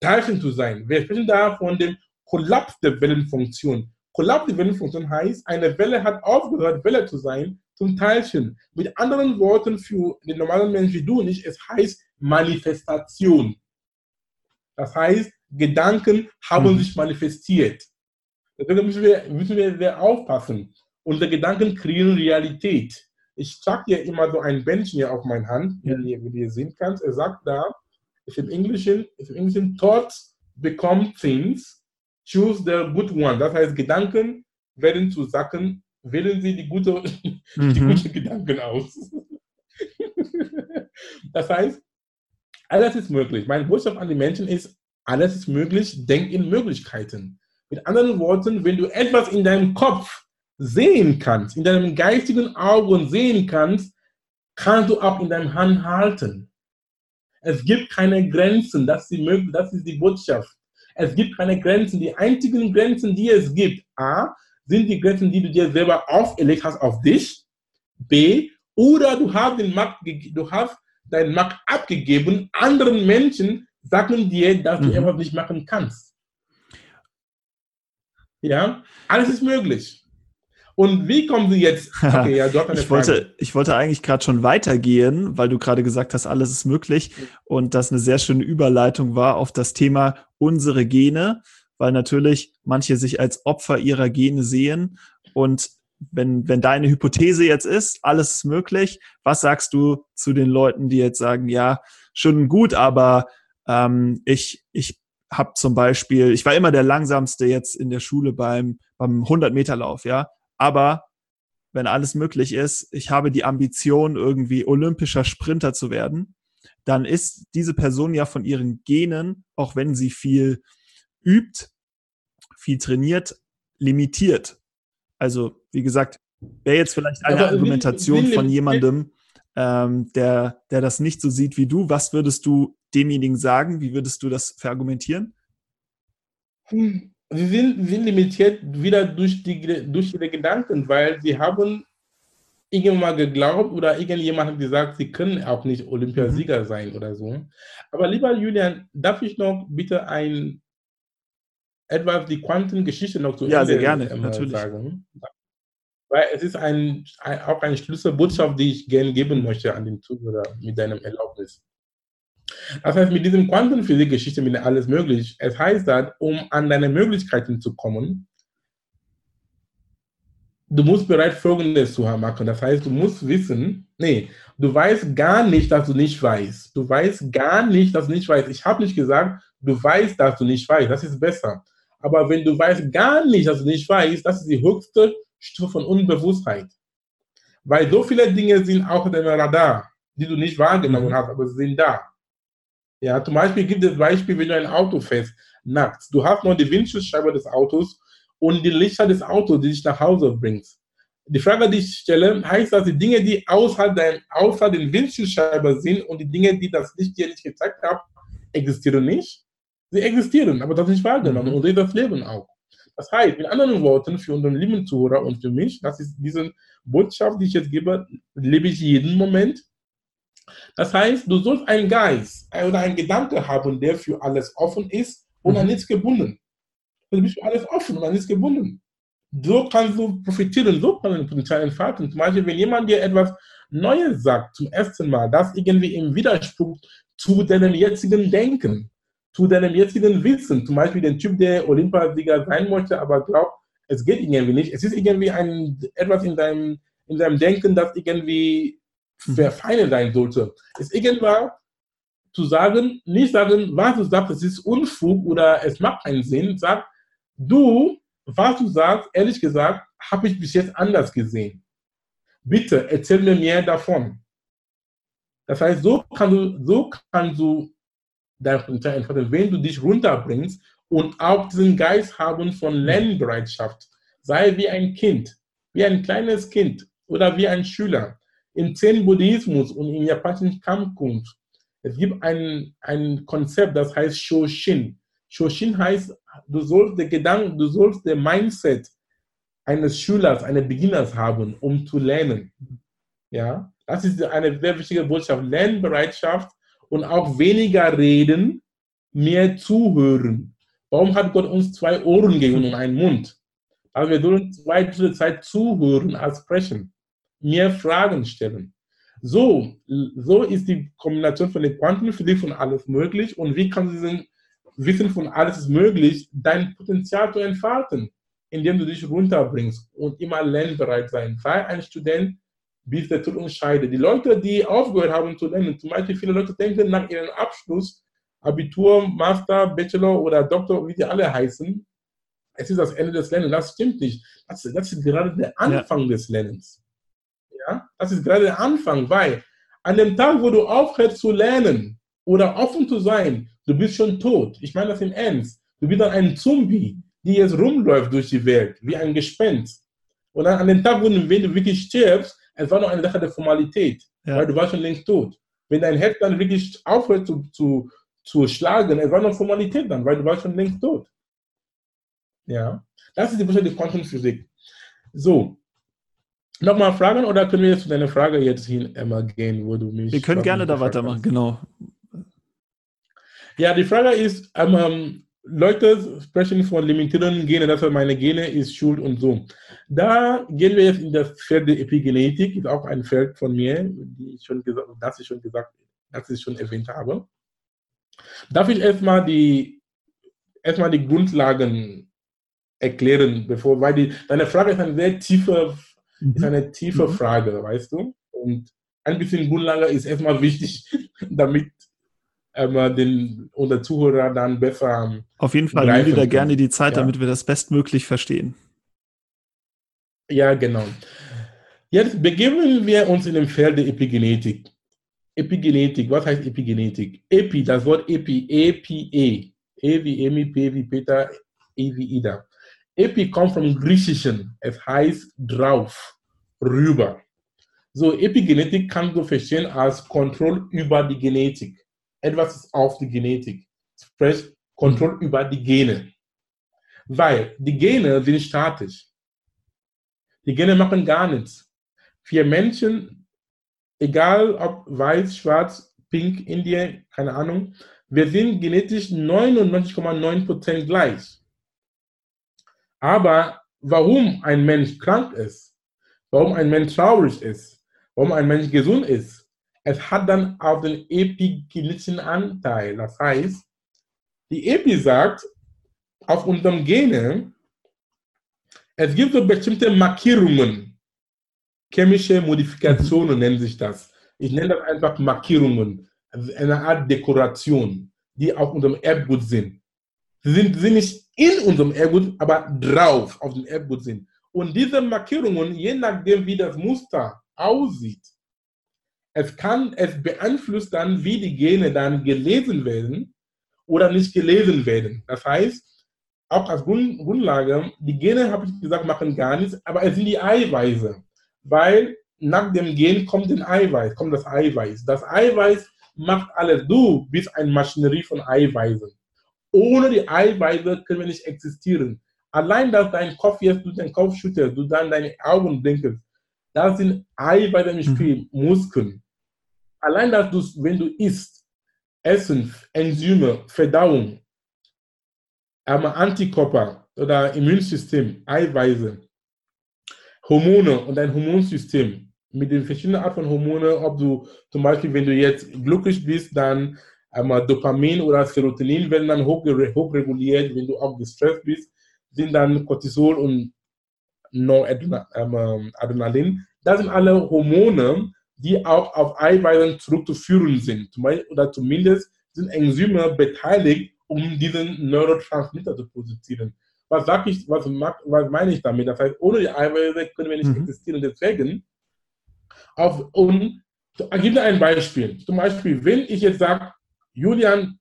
Teilchen zu sein. Wir sprechen da von dem Kollaps der Wellenfunktion. Kollaps der Wellenfunktion heißt, eine Welle hat aufgehört, Welle zu sein, zum Teilchen. Mit anderen Worten für den normalen Menschen wie du und ich, es heißt Manifestation. Das heißt, Gedanken haben mhm. sich manifestiert. Deswegen müssen wir, müssen wir sehr aufpassen. Unsere Gedanken kreieren Realität. Ich trage hier immer so ein Bändchen hier auf meine Hand, wie, wie du hier sehen kannst. Er sagt da, ist im Englischen, ist im Englischen, thoughts become things choose the good one. Das heißt, Gedanken werden zu Sachen, wählen Sie die, gute, mhm. die guten Gedanken aus. das heißt, alles ist möglich. Meine Botschaft an die Menschen ist, alles ist möglich, denk in Möglichkeiten. Mit anderen Worten, wenn du etwas in deinem Kopf sehen kannst, in deinem geistigen Augen sehen kannst, kannst du auch in deinem Hand halten. Es gibt keine Grenzen, das ist die, das ist die Botschaft. Es gibt keine Grenzen. Die einzigen Grenzen, die es gibt, A, sind die Grenzen, die du dir selber auferlegt hast auf dich. B, oder du hast, den Markt, du hast deinen Markt abgegeben. Anderen Menschen sagen dir, dass du mhm. etwas nicht machen kannst. Ja, alles ist möglich. Und wie kommen Sie jetzt? Okay, ja, ich, wollte, ich wollte eigentlich gerade schon weitergehen, weil du gerade gesagt hast, alles ist möglich. Und das eine sehr schöne Überleitung war auf das Thema unsere Gene, weil natürlich manche sich als Opfer ihrer Gene sehen und wenn, wenn deine Hypothese jetzt ist, alles ist möglich, was sagst du zu den Leuten, die jetzt sagen, ja, schon gut, aber ähm, ich, ich habe zum Beispiel, ich war immer der langsamste jetzt in der Schule beim, beim 100-Meter-Lauf, ja, aber wenn alles möglich ist, ich habe die Ambition, irgendwie olympischer Sprinter zu werden, dann ist diese Person ja von ihren Genen, auch wenn sie viel übt, viel trainiert, limitiert. Also, wie gesagt, wäre jetzt vielleicht eine Aber Argumentation von jemandem, ähm, der, der das nicht so sieht wie du. Was würdest du demjenigen sagen? Wie würdest du das verargumentieren? Hm, sie sind, sind limitiert wieder durch, die, durch ihre Gedanken, weil sie haben irgendwann mal geglaubt oder irgendjemand hat gesagt, sie können auch nicht Olympiasieger mhm. sein oder so. Aber lieber Julian, darf ich noch bitte ein etwas die Quantengeschichte noch zu ja, Ende sehr gerne, äh, natürlich. sagen? Weil es ist ein, ein, auch eine Schlüsselbotschaft, die ich gerne geben möchte an den Zuhörer mit deinem Erlaubnis. Das heißt, mit diesem Quantenphysik-Geschichte mit alles möglich. Es heißt, dass, um an deine Möglichkeiten zu kommen, du musst bereit Folgendes zu machen. Das heißt, du musst wissen, nee, du weißt gar nicht, dass du nicht weißt. Du weißt gar nicht, dass du nicht weißt. Ich habe nicht gesagt, du weißt, dass du nicht weißt. Das ist besser. Aber wenn du weißt gar nicht, dass du nicht weißt, das ist die höchste Stufe von Unbewusstheit. Weil so viele Dinge sind auch in deinem Radar, die du nicht wahrgenommen mhm. hast, aber sie sind da. Ja, zum Beispiel gibt es Beispiel, wenn du ein Auto fährst, nachts. Du hast noch die Windschutzscheibe des Autos und die Lichter des Autos, die dich nach Hause bringst. Die Frage, die ich stelle, heißt das, die Dinge, die außerhalb, dein, außerhalb den Windschutzscheibe sind und die Dinge, die das Licht dir nicht gezeigt hat, existieren nicht? Sie existieren, aber das nicht wahrgenommen mhm. und sie das Leben auch. Das heißt, mit anderen Worten, für unseren lieben Zuhörer und für mich, das ist diese Botschaft, die ich jetzt gebe, lebe ich jeden Moment. Das heißt, du sollst einen Geist oder einen Gedanke haben, der für alles offen ist und an mhm. nichts gebunden. Du bist für alles offen und an nichts gebunden. So kannst du profitieren, so kannst du Potenzial entfalten. Zum Beispiel, wenn jemand dir etwas Neues sagt zum ersten Mal, das irgendwie im Widerspruch zu deinem jetzigen Denken, zu deinem jetzigen Wissen, zum Beispiel den Typ, der Olympiasieger sein möchte, aber glaubt, es geht irgendwie nicht. Es ist irgendwie ein, etwas in deinem, in deinem Denken, das irgendwie mhm. verfeinert sein sollte. Es ist irgendwann zu sagen, nicht sagen, was du sagst, es ist Unfug oder es macht keinen Sinn. Sag, du, was du sagst, ehrlich gesagt, habe ich bis jetzt anders gesehen. Bitte erzähl mir mehr davon. Das heißt, so kannst du, so kannst du dein Potenzial entfalten, wenn du dich runterbringst und auch diesen Geist haben von Lernbereitschaft. Sei wie ein Kind, wie ein kleines Kind oder wie ein Schüler. Im Zen-Buddhismus und im japanischen Kampfkunst, es gibt ein, ein Konzept, das heißt Shoshin. Shoshin heißt, du sollst den Gedanken, du sollst den Mindset eines Schülers, eines Beginners haben, um zu lernen. Ja, das ist eine sehr wichtige Botschaft. Lernbereitschaft und auch weniger reden, mehr zuhören. Warum hat Gott uns zwei Ohren gegeben und einen Mund? Also wir sollen zwei Drittel Zeit zuhören als sprechen, mehr Fragen stellen. So, so ist die Kombination von der Quantenphysik von alles möglich und wie kannst du diesen Wissen von alles ist möglich, dein Potenzial zu entfalten, indem du dich runterbringst und immer lernbereit sein. Sei ein Student, bis der Tod uns scheidet. Die Leute, die aufgehört haben zu lernen, zum Beispiel viele Leute denken nach ihrem Abschluss, Abitur, Master, Bachelor oder Doktor, wie die alle heißen, es ist das Ende des Lernens. Das stimmt nicht. Das, das ist gerade der Anfang ja. des Lernens. Ja? Das ist gerade der Anfang, weil an dem Tag, wo du aufhörst zu lernen oder offen zu sein, du bist schon tot. Ich meine das im Ernst. Du bist dann ein Zombie, die jetzt rumläuft durch die Welt, wie ein Gespenst. Und dann an dem Tag, wo du wirklich stirbst, es war noch eine Sache der Formalität, ja. weil du warst schon längst tot. Wenn dein Herz dann wirklich aufhört zu, zu, zu schlagen, es war noch Formalität dann, weil du warst schon längst tot. Ja, das ist die Botschaft der Quantenphysik. So, nochmal Fragen oder können wir jetzt zu deiner Frage jetzt hin Emma, gehen, wo du mich. Wir können gerne da weitermachen, hast. genau. Ja, die Frage ist, ähm, Leute sprechen von limitierenden Gene, das heißt, meine Gene ist schuld und so. Da gehen wir jetzt in das Feld der Epigenetik, ist auch ein Feld von mir, die ich schon gesagt, das ich schon gesagt, das ich schon erwähnt habe. Darf ich erstmal die, erstmal die Grundlagen erklären, bevor, weil die, deine Frage ist eine sehr tiefe mhm. ist eine tiefe mhm. Frage, weißt du? Und ein bisschen Grundlage ist erstmal wichtig, damit ähm, den, unser Zuhörer dann besser. Auf jeden Fall nehmen wir da gerne die Zeit, ja. damit wir das bestmöglich verstehen. Ja, genau. Jetzt begeben wir uns in dem Feld der Epigenetik. Epigenetik, was heißt Epigenetik? Epi, das Wort Epi, E-P-E. E wie Emi, P wie Peter, E wie Ida. Epi kommt vom Griechischen. Es heißt drauf, rüber. So, Epigenetik kannst du verstehen als Kontrolle über die Genetik. Etwas ist auf die Genetik. Sprich, Kontrolle über die Gene. Weil die Gene sind statisch. Die Gene machen gar nichts. Für Menschen, egal ob weiß, schwarz, pink, Indien, keine Ahnung, wir sind genetisch 99,9% gleich. Aber warum ein Mensch krank ist, warum ein Mensch traurig ist, warum ein Mensch gesund ist, es hat dann auch den epigenetischen Anteil. Das heißt, die Epi sagt, auf unserem Gene, es gibt so bestimmte Markierungen, chemische Modifikationen nennen sich das. Ich nenne das einfach Markierungen, also eine Art Dekoration, die auf unserem Erbgut sind. Sie sind, sind nicht in unserem Erbgut, aber drauf auf dem Erbgut sind. Und diese Markierungen, je nachdem, wie das Muster aussieht, es kann, es beeinflusst dann, wie die Gene dann gelesen werden oder nicht gelesen werden. Das heißt, auch als Grundlage, die Gene, habe ich gesagt, machen gar nichts, aber es sind die Eiweiße, weil nach dem Gen kommt ein Eiweiß, kommt das Eiweiß. Das Eiweiß macht alles. Du bist eine Maschinerie von Eiweißen. Ohne die Eiweiße können wir nicht existieren. Allein, dass dein Kopf jetzt durch den Kopf schüttelst, du dann deine Augen blinkst, das sind Eiweiße im Spiel, mhm. Muskeln. Allein, dass du, wenn du isst, Essen, Enzyme, Verdauung, Antikörper oder Immunsystem, Eiweiße, Hormone und dein Hormonsystem mit den verschiedenen Arten von Hormonen, ob du zum Beispiel, wenn du jetzt glücklich bist, dann einmal Dopamin oder Serotonin werden dann hochreguliert, wenn du auch gestresst bist, sind dann Cortisol und Noradrenalin. Das sind alle Hormone, die auch auf Eiweißen zurückzuführen sind. Oder zumindest sind Enzyme beteiligt, um diesen Neurotransmitter zu produzieren. Was sage ich, was, was meine ich damit? Das heißt, ohne die Eiweiße können wir nicht mhm. existieren. Deswegen, auf, und gib mir ein Beispiel. Zum Beispiel, wenn ich jetzt sage, Julian,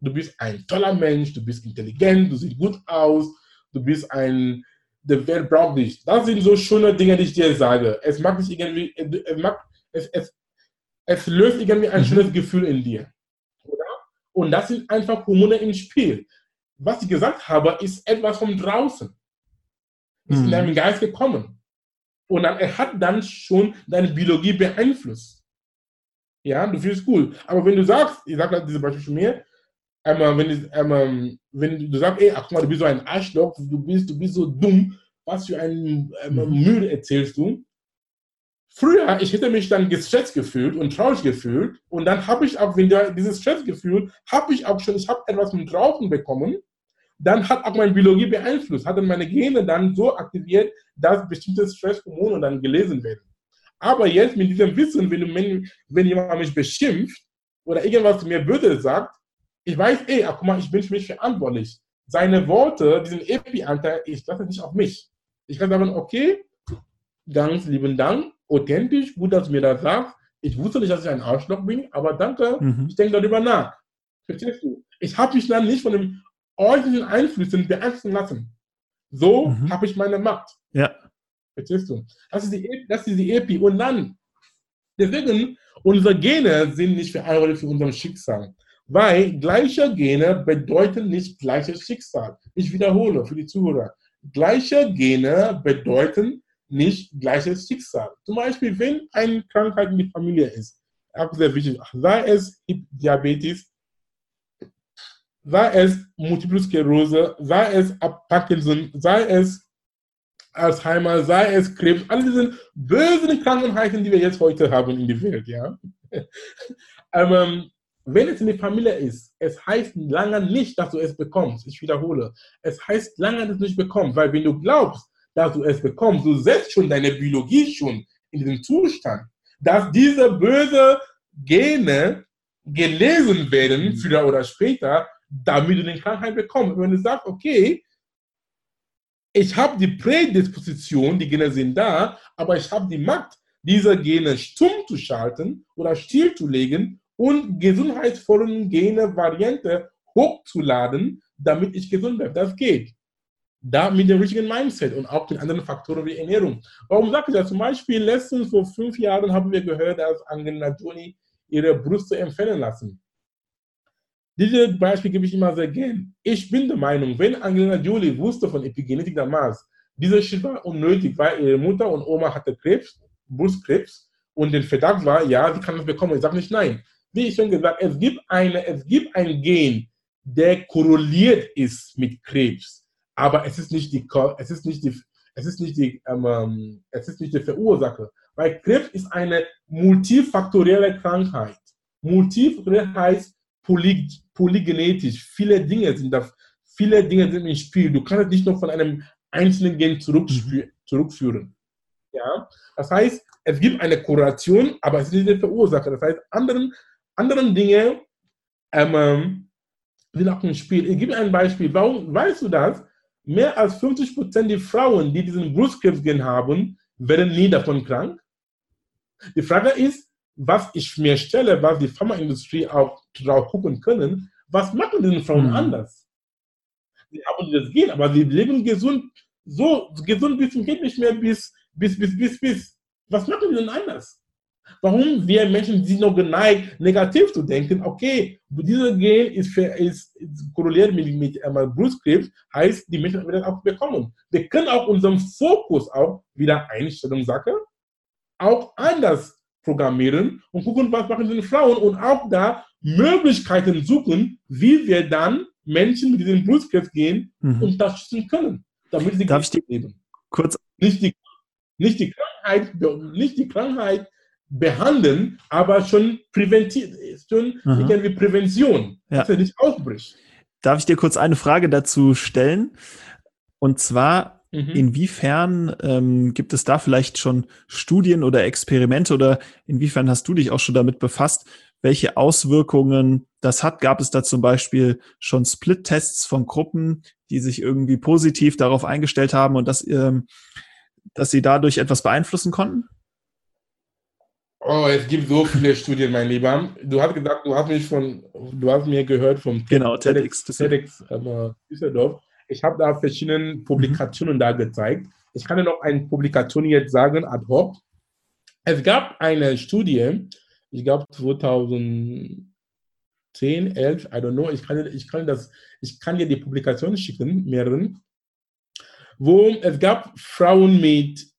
du bist ein toller Mensch, du bist intelligent, du siehst gut aus, du bist ein, der Welt braucht dich. Das sind so schöne Dinge, die ich dir sage. Es macht dich irgendwie, es, macht, es, es, es löst irgendwie ein mhm. schönes Gefühl in dir. Oder? Und das sind einfach Hormone im Spiel. Was ich gesagt habe, ist etwas von draußen. Ist mhm. in deinem Geist gekommen. Und dann, er hat dann schon deine Biologie beeinflusst. Ja, du fühlst cool. Aber wenn du sagst, ich sage das diese Beispiel zu mir, einmal, wenn, einmal, wenn du sagst, ey, ach guck mal, du bist so ein Arschloch, du bist, du bist so dumm, was für ein ähm, Müll erzählst du? Früher, ich hätte mich dann gestresst gefühlt und traurig gefühlt und dann habe ich auch, wenn da dieses Stressgefühl, habe ich auch schon, ich habe etwas mit draußen bekommen, dann hat auch meine Biologie beeinflusst, hat dann meine Gene dann so aktiviert, dass bestimmte Stresshormone dann gelesen werden. Aber jetzt mit diesem Wissen, wenn, du, wenn jemand mich beschimpft oder irgendwas mir böse sagt, ich weiß, ey, ach, guck mal, ich bin für mich verantwortlich. Seine Worte, diesen Epi-Anteil, ich lasse nicht auf mich. Ich kann sagen, okay, ganz lieben Dank, authentisch, gut, dass du mir das sagst. Ich wusste nicht, dass ich ein Arschloch bin, aber danke, mhm. ich denke darüber nach. Verstehst du? Ich habe mich dann nicht von den äußeren Einflüssen beeinflussen lassen. So mhm. habe ich meine Macht. Ja. Verstehst du? Das ist die, das ist die Epi. Und dann, deswegen, unsere Gene sind nicht verantwortlich für unser Schicksal. Weil gleiche Gene bedeuten nicht gleiches Schicksal. Ich wiederhole für die Zuhörer. Gleiche Gene bedeuten nicht gleiches Schicksal. Zum Beispiel, wenn eine Krankheit in der Familie ist, auch sehr wichtig, sei es Diabetes, sei es Multiple Sklerose, sei es Parkinson, sei es Alzheimer, sei es Krebs, all diese bösen Krankheiten, die wir jetzt heute haben in der Welt, ja. ähm, wenn es in der Familie ist, es heißt lange nicht, dass du es bekommst. Ich wiederhole, es heißt lange, dass du es nicht bekommst, weil wenn du glaubst, dass du es bekommst. Du setzt schon deine Biologie schon in diesem Zustand, dass diese böse Gene gelesen werden, mhm. früher oder später, damit du die Krankheit bekommst. Wenn du sagst, okay, ich habe die Prädisposition, die Gene sind da, aber ich habe die Macht, diese Gene stumm zu schalten oder stillzulegen und gesundheitsvollen Gene-Variante hochzuladen, damit ich gesund werde. Das geht. Da mit dem richtigen Mindset und auch mit anderen Faktoren wie Ernährung. Warum sage ich das? Zum Beispiel, letztens vor fünf Jahren haben wir gehört, dass Angelina Jolie ihre Brüste empfehlen lassen. Dieses Beispiel gebe ich immer sehr gern. Ich bin der Meinung, wenn Angelina Jolie wusste von Epigenetik damals, dieser Schritt war unnötig, weil ihre Mutter und Oma hatte Krebs, Brustkrebs und der Verdacht war, ja, sie kann das bekommen. Ich sage nicht nein. Wie ich schon gesagt, es gibt, eine, es gibt ein Gen, der korreliert ist mit Krebs, aber es ist nicht die, es ist nicht die, es ist nicht die, ähm, ähm es ist nicht die Verursacher. Weil Krebs ist eine multifaktorielle Krankheit. Multifaktoriell heißt poly, polygenetisch. Viele Dinge sind da, viele Dinge sind im Spiel. Du kannst es nicht nur von einem einzelnen Gen mhm. zurückführen. Ja? Das heißt, es gibt eine Korrelation, aber es ist nicht der Verursacher. Das heißt, anderen, anderen Dinge ähm, ähm sind auch im Spiel. Ich gebe ein Beispiel. Warum weißt du das? Mehr als 50 Prozent der Frauen, die diesen Brustkrebsgen haben, werden nie davon krank. Die Frage ist, was ich mir stelle, was die Pharmaindustrie auch drauf gucken können, was machen diese Frauen mhm. anders? Sie haben das Gen, aber sie leben gesund, so gesund bis zum geht nicht mehr bis, bis, bis, bis, bis. Was machen die denn anders? Warum wir Menschen sind noch geneigt, negativ zu denken, okay, dieser Gen ist, für, ist, ist korreliert mit, mit äh, Brustkrebs, heißt, die Menschen werden das auch bekommen. Wir können auch unseren Fokus auch wieder Einstellungssache auch anders programmieren und gucken, was machen die Frauen und auch da Möglichkeiten suchen, wie wir dann Menschen mit diesem Brustkrebs gehen mhm. unterstützen können, damit sie Darf ich die leben. Kurz nicht die, nicht die Krankheit, nicht die Krankheit behandeln, aber schon präventiv, schon irgendwie Prävention, ja. dass er nicht ausbricht. Darf ich dir kurz eine Frage dazu stellen? Und zwar, Mhm. Inwiefern ähm, gibt es da vielleicht schon Studien oder Experimente oder inwiefern hast du dich auch schon damit befasst, welche Auswirkungen das hat? Gab es da zum Beispiel schon Split-Tests von Gruppen, die sich irgendwie positiv darauf eingestellt haben und dass, ähm, dass sie dadurch etwas beeinflussen konnten? Oh, es gibt so viele Studien, mein Lieber. Du hast gesagt, du hast mich von, du hast mir gehört vom genau, TEDx, TEDx, TEDx ähm, Düsseldorf. Ich habe da verschiedene Publikationen mhm. da gezeigt. Ich kann dir noch eine Publikation jetzt sagen, ad hoc. Es gab eine Studie, ich glaube 2010, 11, I don't know, ich kann, ich kann, das, ich kann dir die Publikation schicken, mehreren, wo es gab Frauen mit,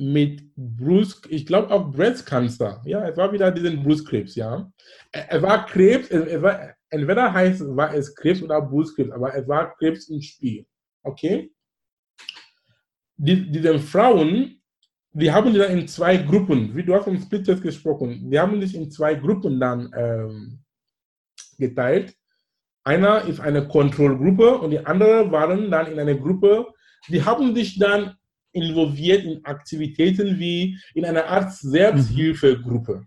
mit Brust, ich glaube auch Brustcancer, ja, es war wieder diesen Brustkrebs, ja. Es war Krebs, es war, entweder heißt, war es Krebs oder Brustkrebs, aber es war Krebs im Spiel. Okay? Die, diese Frauen, die haben sich dann in zwei Gruppen, wie du hast vom Split-Test gesprochen, die haben sich in zwei Gruppen dann ähm, geteilt. Einer ist eine Kontrollgruppe und die andere waren dann in einer Gruppe, die haben sich dann involviert in Aktivitäten wie in einer Art Selbsthilfegruppe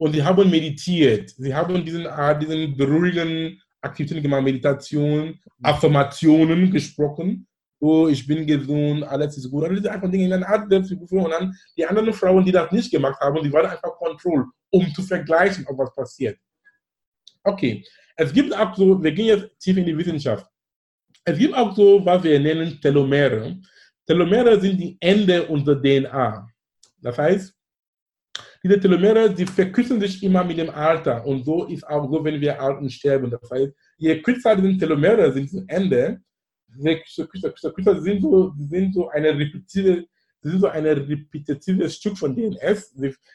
und sie haben meditiert. Sie haben diesen, diesen beruhigenden Aktivitäten gemacht, Meditation, Affirmationen gesprochen. Oh, ich bin gesund, alles ist gut. Und diese einfach Dinge in einer Art Selbstbewusstsein. Und dann die anderen Frauen, die das nicht gemacht haben, die waren einfach Kontroll, um zu vergleichen, ob was passiert. Okay, es gibt auch so, wir gehen jetzt tief in die Wissenschaft. Es gibt auch so, was wir nennen Telomere. Telomere sind die Ende unserer DNA. Das heißt, diese Telomere, die verkürzen sich immer mit dem Alter. Und so ist auch so, wenn wir alt und sterben. Das heißt, je kürzer diese Telomere sind zum Ende, je kürzer, kürzer, kürzer sind so, sind so eine repetitive, sind so ein repetitives Stück von DNS.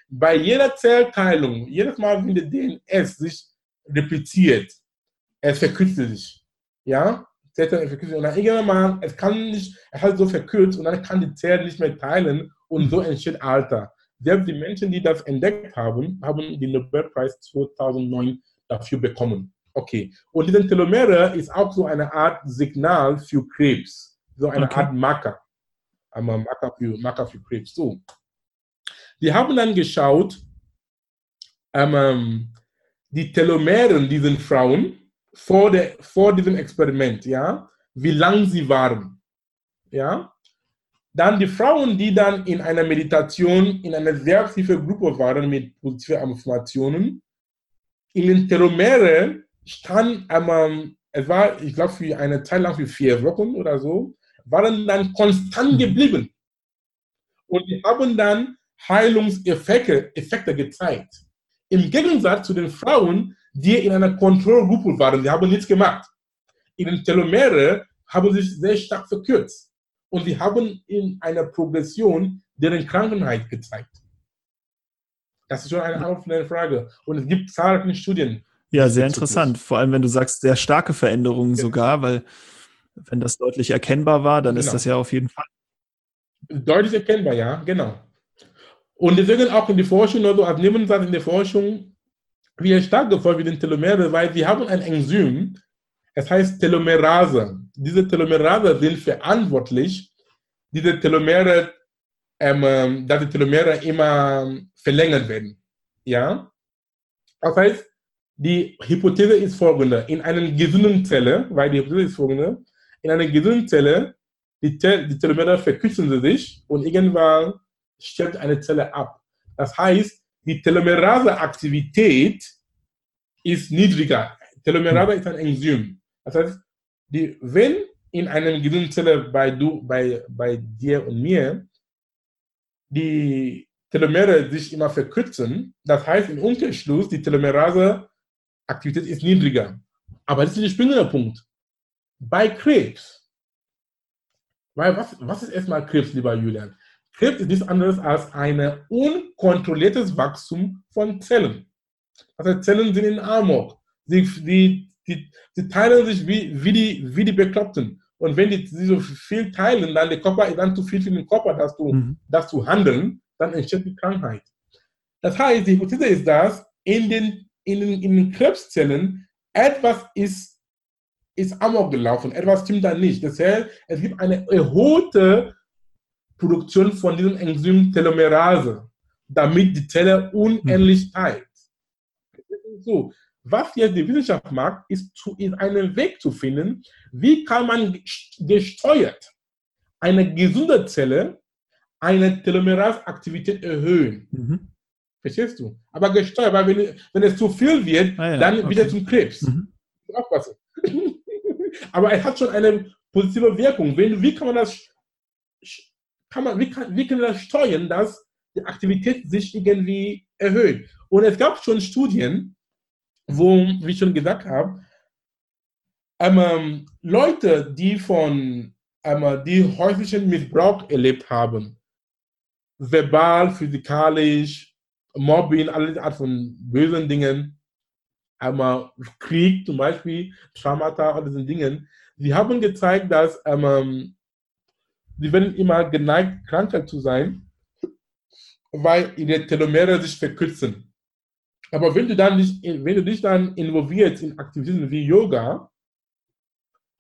Bei jeder Zellteilung, jedes Mal, wenn der DNS sich repetiert, es verkürzt sich. Ja? Und dann irgendwann mal, es kann nicht, es hat so verkürzt und dann kann die Zelle nicht mehr teilen und so entsteht Alter. Selbst die Menschen, die das entdeckt haben, haben den Nobelpreis 2009 dafür bekommen. Okay. Und diese Telomere ist auch so eine Art Signal für Krebs. So eine okay. Art Marker. Einmal Marker für, Marker für Krebs. So. Die haben dann geschaut, ähm, die Telomeren diesen Frauen vor, der, vor diesem Experiment, ja, wie lang sie waren. Ja. Dann die Frauen, die dann in einer Meditation in einer sehr tiefen Gruppe waren mit positiven Affirmationen, in den Telomere stand einmal, es war, ich glaube, für eine Zeit lang, für vier Wochen oder so, waren dann konstant mhm. geblieben. Und die haben dann Heilungseffekte Effekte gezeigt. Im Gegensatz zu den Frauen, die in einer Kontrollgruppe waren, die haben nichts gemacht. Ihre Telomere haben sich sehr stark verkürzt. Und die haben in einer Progression deren Krankheit gezeigt. Das ist schon eine offene Frage. Und es gibt zahlreiche Studien. Ja, sehr interessant. Vor allem, wenn du sagst, sehr starke Veränderungen ja. sogar, weil wenn das deutlich erkennbar war, dann genau. ist das ja auf jeden Fall. Deutlich erkennbar, ja, genau. Und deswegen auch in der Forschung, also als Nebensatz in der Forschung, wie stark gefolgt Telomere, weil wir haben ein Enzym, es heißt Telomerase. Diese Telomerase sind verantwortlich, diese Telomere, ähm, ähm dass die Telomere immer verlängert werden. Ja? Das heißt, die Hypothese ist folgende. In einer gesunden Zelle, weil die Hypothese ist folgende, in einer gesunden Zelle, die, Tel die Telomere verkürzen sich und irgendwann stirbt eine Zelle ab. Das heißt, die Telomerase-Aktivität ist niedriger. Telomerase ist ein Enzym. Das heißt, die, wenn in einer gesunden Zelle bei, du, bei, bei dir und mir die Telomere sich immer verkürzen. Das heißt im Umkehrschluss, die Telomerase-Aktivität ist niedriger. Aber das ist der springende Punkt. Bei Krebs, weil was, was ist erstmal Krebs, lieber Julian? Krebs ist nichts anderes als ein unkontrolliertes Wachstum von Zellen. Also Zellen sind in Amok. Sie, die, die, die teilen sich wie, wie, die, wie die Bekloppten. Und wenn die, die so viel teilen, dann der Körper ist dann zu viel für den Körper, das zu, mhm. das zu handeln dann entsteht die Krankheit. Das heißt, die Hypothese ist, dass in den, in den, in den Krebszellen etwas ist, ist amok gelaufen, etwas stimmt da nicht. Das heißt, es gibt eine erhöhte Produktion von diesem Enzym Telomerase, damit die Zelle unendlich hm. teilt. So, was jetzt die Wissenschaft macht, ist, zu, ist einen Weg zu finden, wie kann man gesteuert eine gesunde Zelle eine Telomerase-Aktivität erhöhen. Mhm. Verstehst du? Aber gesteuert, weil wenn, wenn es zu viel wird, ah, ja. dann okay. wieder zum Krebs. Mhm. Aufpassen. Aber es hat schon eine positive Wirkung. Wie kann man das, kann man, wie, kann, wie kann man das steuern, dass die Aktivität sich irgendwie erhöht? Und es gab schon Studien, wo, wie ich schon gesagt habe, ähm, Leute, die von ähm, die häuslichen Missbrauch erlebt haben, verbal, physikalisch, Mobbing, alle Art von bösen Dingen, einmal Krieg zum Beispiel, Traumata, all diesen Dingen. Sie haben gezeigt, dass ähm, sie werden immer geneigt, kranker zu sein, weil ihre Telomere sich verkürzen. Aber wenn du, dann nicht, wenn du dich dann involvierst in Aktivitäten wie Yoga,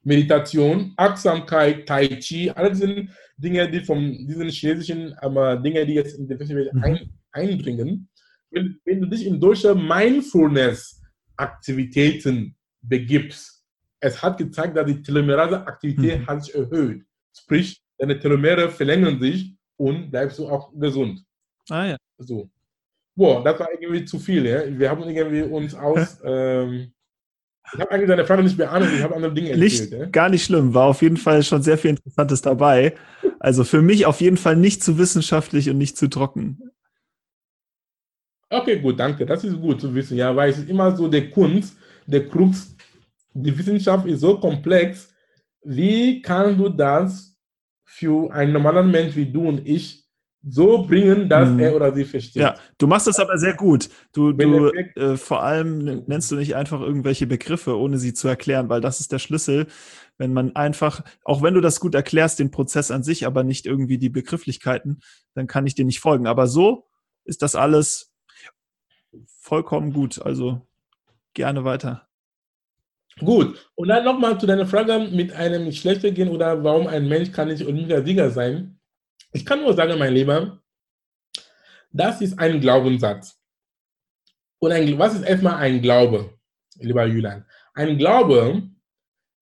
Meditation, Achtsamkeit, Tai Chi, all diese Dinge, die von diesen chinesischen ähm, Dinge, die jetzt in die Welt mhm. ein, einbringen, wenn, wenn, du dich in solche Mindfulness-Aktivitäten begibst, es hat gezeigt, dass die Telomerase-Aktivität mhm. hat sich erhöht. Sprich, deine Telomere verlängern sich und bleibst du auch gesund. Ah ja. So. Boah, das war irgendwie zu viel. Ja? Wir haben irgendwie uns aus ähm, ich habe eigentlich deine Frage nicht beantwortet, ich habe andere Dinge erzählt. Nicht, ja? Gar nicht schlimm, war auf jeden Fall schon sehr viel Interessantes dabei. Also für mich auf jeden Fall nicht zu wissenschaftlich und nicht zu trocken. Okay, gut, danke. Das ist gut zu wissen, ja, weil es ist immer so der Kunst, der Krux, die Wissenschaft ist so komplex. Wie kannst du das für einen normalen Mensch wie du und ich so bringen, dass mhm. er oder sie versteht. Ja, du machst das aber sehr gut. Du, du äh, vor allem nennst du nicht einfach irgendwelche Begriffe, ohne sie zu erklären, weil das ist der Schlüssel. Wenn man einfach, auch wenn du das gut erklärst, den Prozess an sich, aber nicht irgendwie die Begrifflichkeiten, dann kann ich dir nicht folgen. Aber so ist das alles vollkommen gut. Also gerne weiter. Gut, und dann nochmal zu deiner Frage mit einem schlechter gehen oder warum ein Mensch kann nicht Olympiasieger sein. Ich kann nur sagen, mein Lieber, das ist ein Glaubenssatz. Und ein, was ist erstmal ein Glaube, lieber Julian? Ein Glaube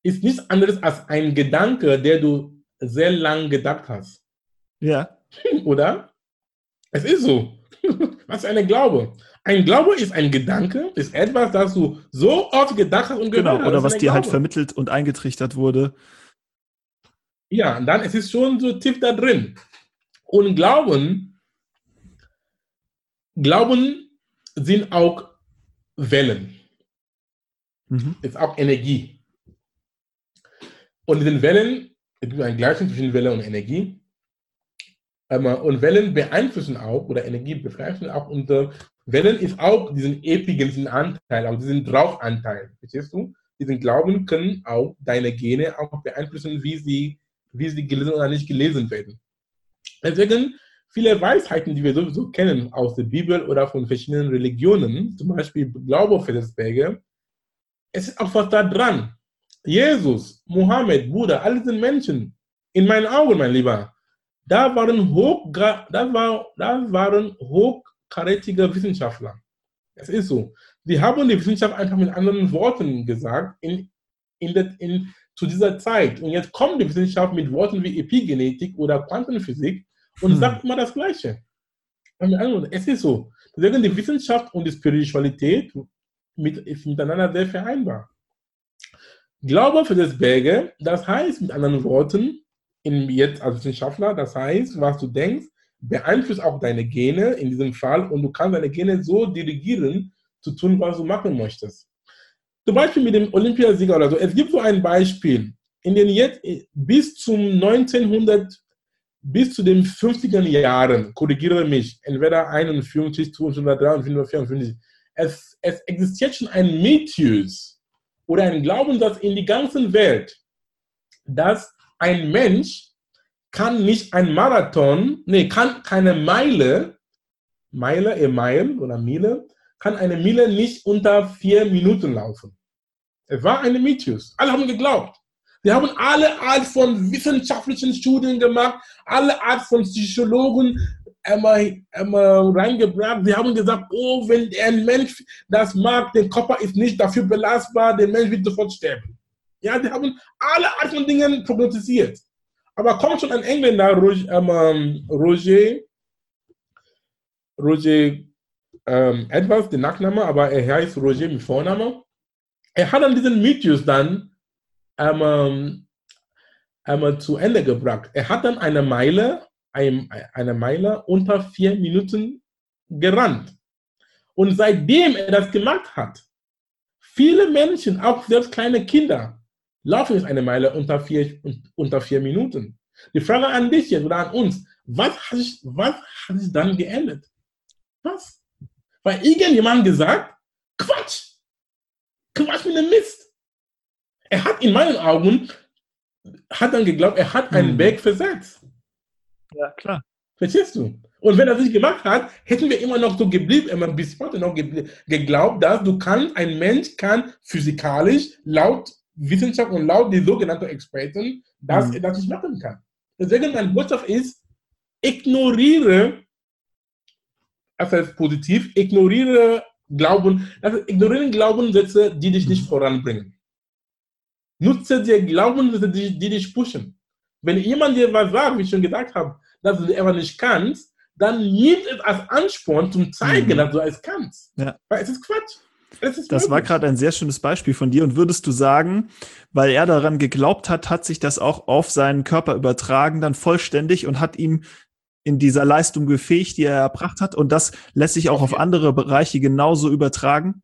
ist nichts anderes als ein Gedanke, der du sehr lang gedacht hast. Ja. Oder? Es ist so. Was ist ein Glaube? Ein Glaube ist ein Gedanke, ist etwas, das du so oft gedacht hast und gehört genau, hast. Genau, oder was dir halt Glaube. halt vermittelt und eingetrichtert wurde. Ja, und dann es ist es schon so tief da drin. Und Glauben, Glauben sind auch Wellen. Mhm. Ist auch Energie. Und in den Wellen, es gibt ein Gleichung zwischen Welle und Energie. Ähm, und Wellen beeinflussen auch, oder Energie beeinflussen auch unser Wellen ist auch diesen epigen Anteil, auch diesen Draufanteil. Verstehst du? Diesen Glauben können auch deine Gene auch beeinflussen, wie sie, wie sie gelesen oder nicht gelesen werden. Deswegen viele Weisheiten, die wir sowieso kennen aus der Bibel oder von verschiedenen Religionen, zum Beispiel Glaube für das Berge, es ist auch was da dran. Jesus, Mohammed, Buddha, all diese Menschen, in meinen Augen, mein Lieber, da waren, hoch, da war, da waren hochkarätige Wissenschaftler. Es ist so. Sie haben die Wissenschaft einfach mit anderen Worten gesagt in, in, der, in, zu dieser Zeit. Und jetzt kommt die Wissenschaft mit Worten wie Epigenetik oder Quantenphysik und hm. sagt immer das Gleiche. Es ist so. Deswegen die Wissenschaft und die Spiritualität mit, ist miteinander sehr vereinbar. Glaube für das Berge, das heißt mit anderen Worten, in, jetzt als Wissenschaftler, das heißt, was du denkst, beeinflusst auch deine Gene in diesem Fall und du kannst deine Gene so dirigieren, zu tun, was du machen möchtest. Zum Beispiel mit dem Olympiasieger oder so. Es gibt so ein Beispiel, in den jetzt bis zum 1900, bis zu den 50er Jahren, korrigiere mich, entweder 51, 253, 54, es, es existiert schon ein Mythos oder ein Glaubenssatz in die ganze Welt, dass ein Mensch kann nicht ein Marathon, nee, kann keine Meile, Meile, a Mile oder Mile, kann eine Mile nicht unter vier Minuten laufen. Es war eine Mythos. Alle haben geglaubt. Wir haben alle Art von wissenschaftlichen Studien gemacht, alle Art von Psychologen einmal, einmal reingebracht. Sie haben gesagt, oh, wenn ein Mensch das mag, der Körper ist nicht dafür belastbar, der Mensch wird sofort sterben. Ja, die haben alle Art von Dingen prognostiziert. Aber kommt schon ein Engländer, Roger, ähm, Roger, Roger ähm, etwas, der Nachname, aber er heißt Roger mit Vorname. Er hat dann diesen Mythos dann ähm, ähm, zu Ende gebracht. Er hat dann eine Meile ein, eine Meile unter vier Minuten gerannt. Und seitdem er das gemacht hat, viele Menschen, auch selbst kleine Kinder, laufen jetzt eine Meile unter vier, unter vier Minuten. Die Frage an dich jetzt oder an uns, was hat sich, was hat sich dann geändert? Was? Weil irgendjemand gesagt, Quatsch! Quatsch mit dem Mist! Er hat in meinen Augen, hat dann geglaubt, er hat einen hm. Berg versetzt. Ja, klar. Verstehst du? Und wenn er das nicht gemacht hat, hätten wir immer noch so geblieben, immer bis heute noch geglaubt, dass du kannst, ein Mensch kann physikalisch laut Wissenschaft und laut die sogenannten Experten, dass mhm. er das nicht machen kann. Deswegen meine Botschaft ist, ignoriere, also positiv, ignoriere Glauben, also ignoriere Glaubenssätze, die dich nicht mhm. voranbringen. Nutze die Glaubenssätze, die, die dich pushen. Wenn jemand dir was sagt, wie ich schon gesagt habe, dass du es einfach nicht kannst, dann nimmt es als Ansporn zum Zeigen, mhm. dass du es kannst. Ja. Weil es ist Quatsch. Das war gerade ein sehr schönes Beispiel von dir. Und würdest du sagen, weil er daran geglaubt hat, hat sich das auch auf seinen Körper übertragen, dann vollständig und hat ihm in dieser Leistung befähigt, die er erbracht hat. Und das lässt sich auch okay. auf andere Bereiche genauso übertragen.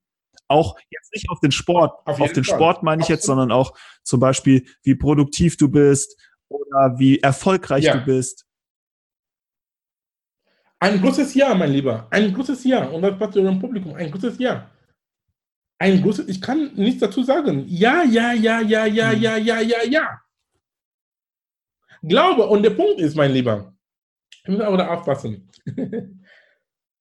Auch jetzt nicht auf den Sport, auf, auf den Fall. Sport meine ich Absolut. jetzt, sondern auch zum Beispiel, wie produktiv du bist oder wie erfolgreich ja. du bist. Ein großes Ja, mein Lieber. Ein großes Ja. Und das passt zu Ihrem Publikum. Ein großes Ja. Ein großes, ich kann nichts dazu sagen. Ja, ja, ja, ja, ja, hm. ja, ja, ja, ja. Glaube, und der Punkt ist, mein Lieber, wir müssen aber da aufpassen.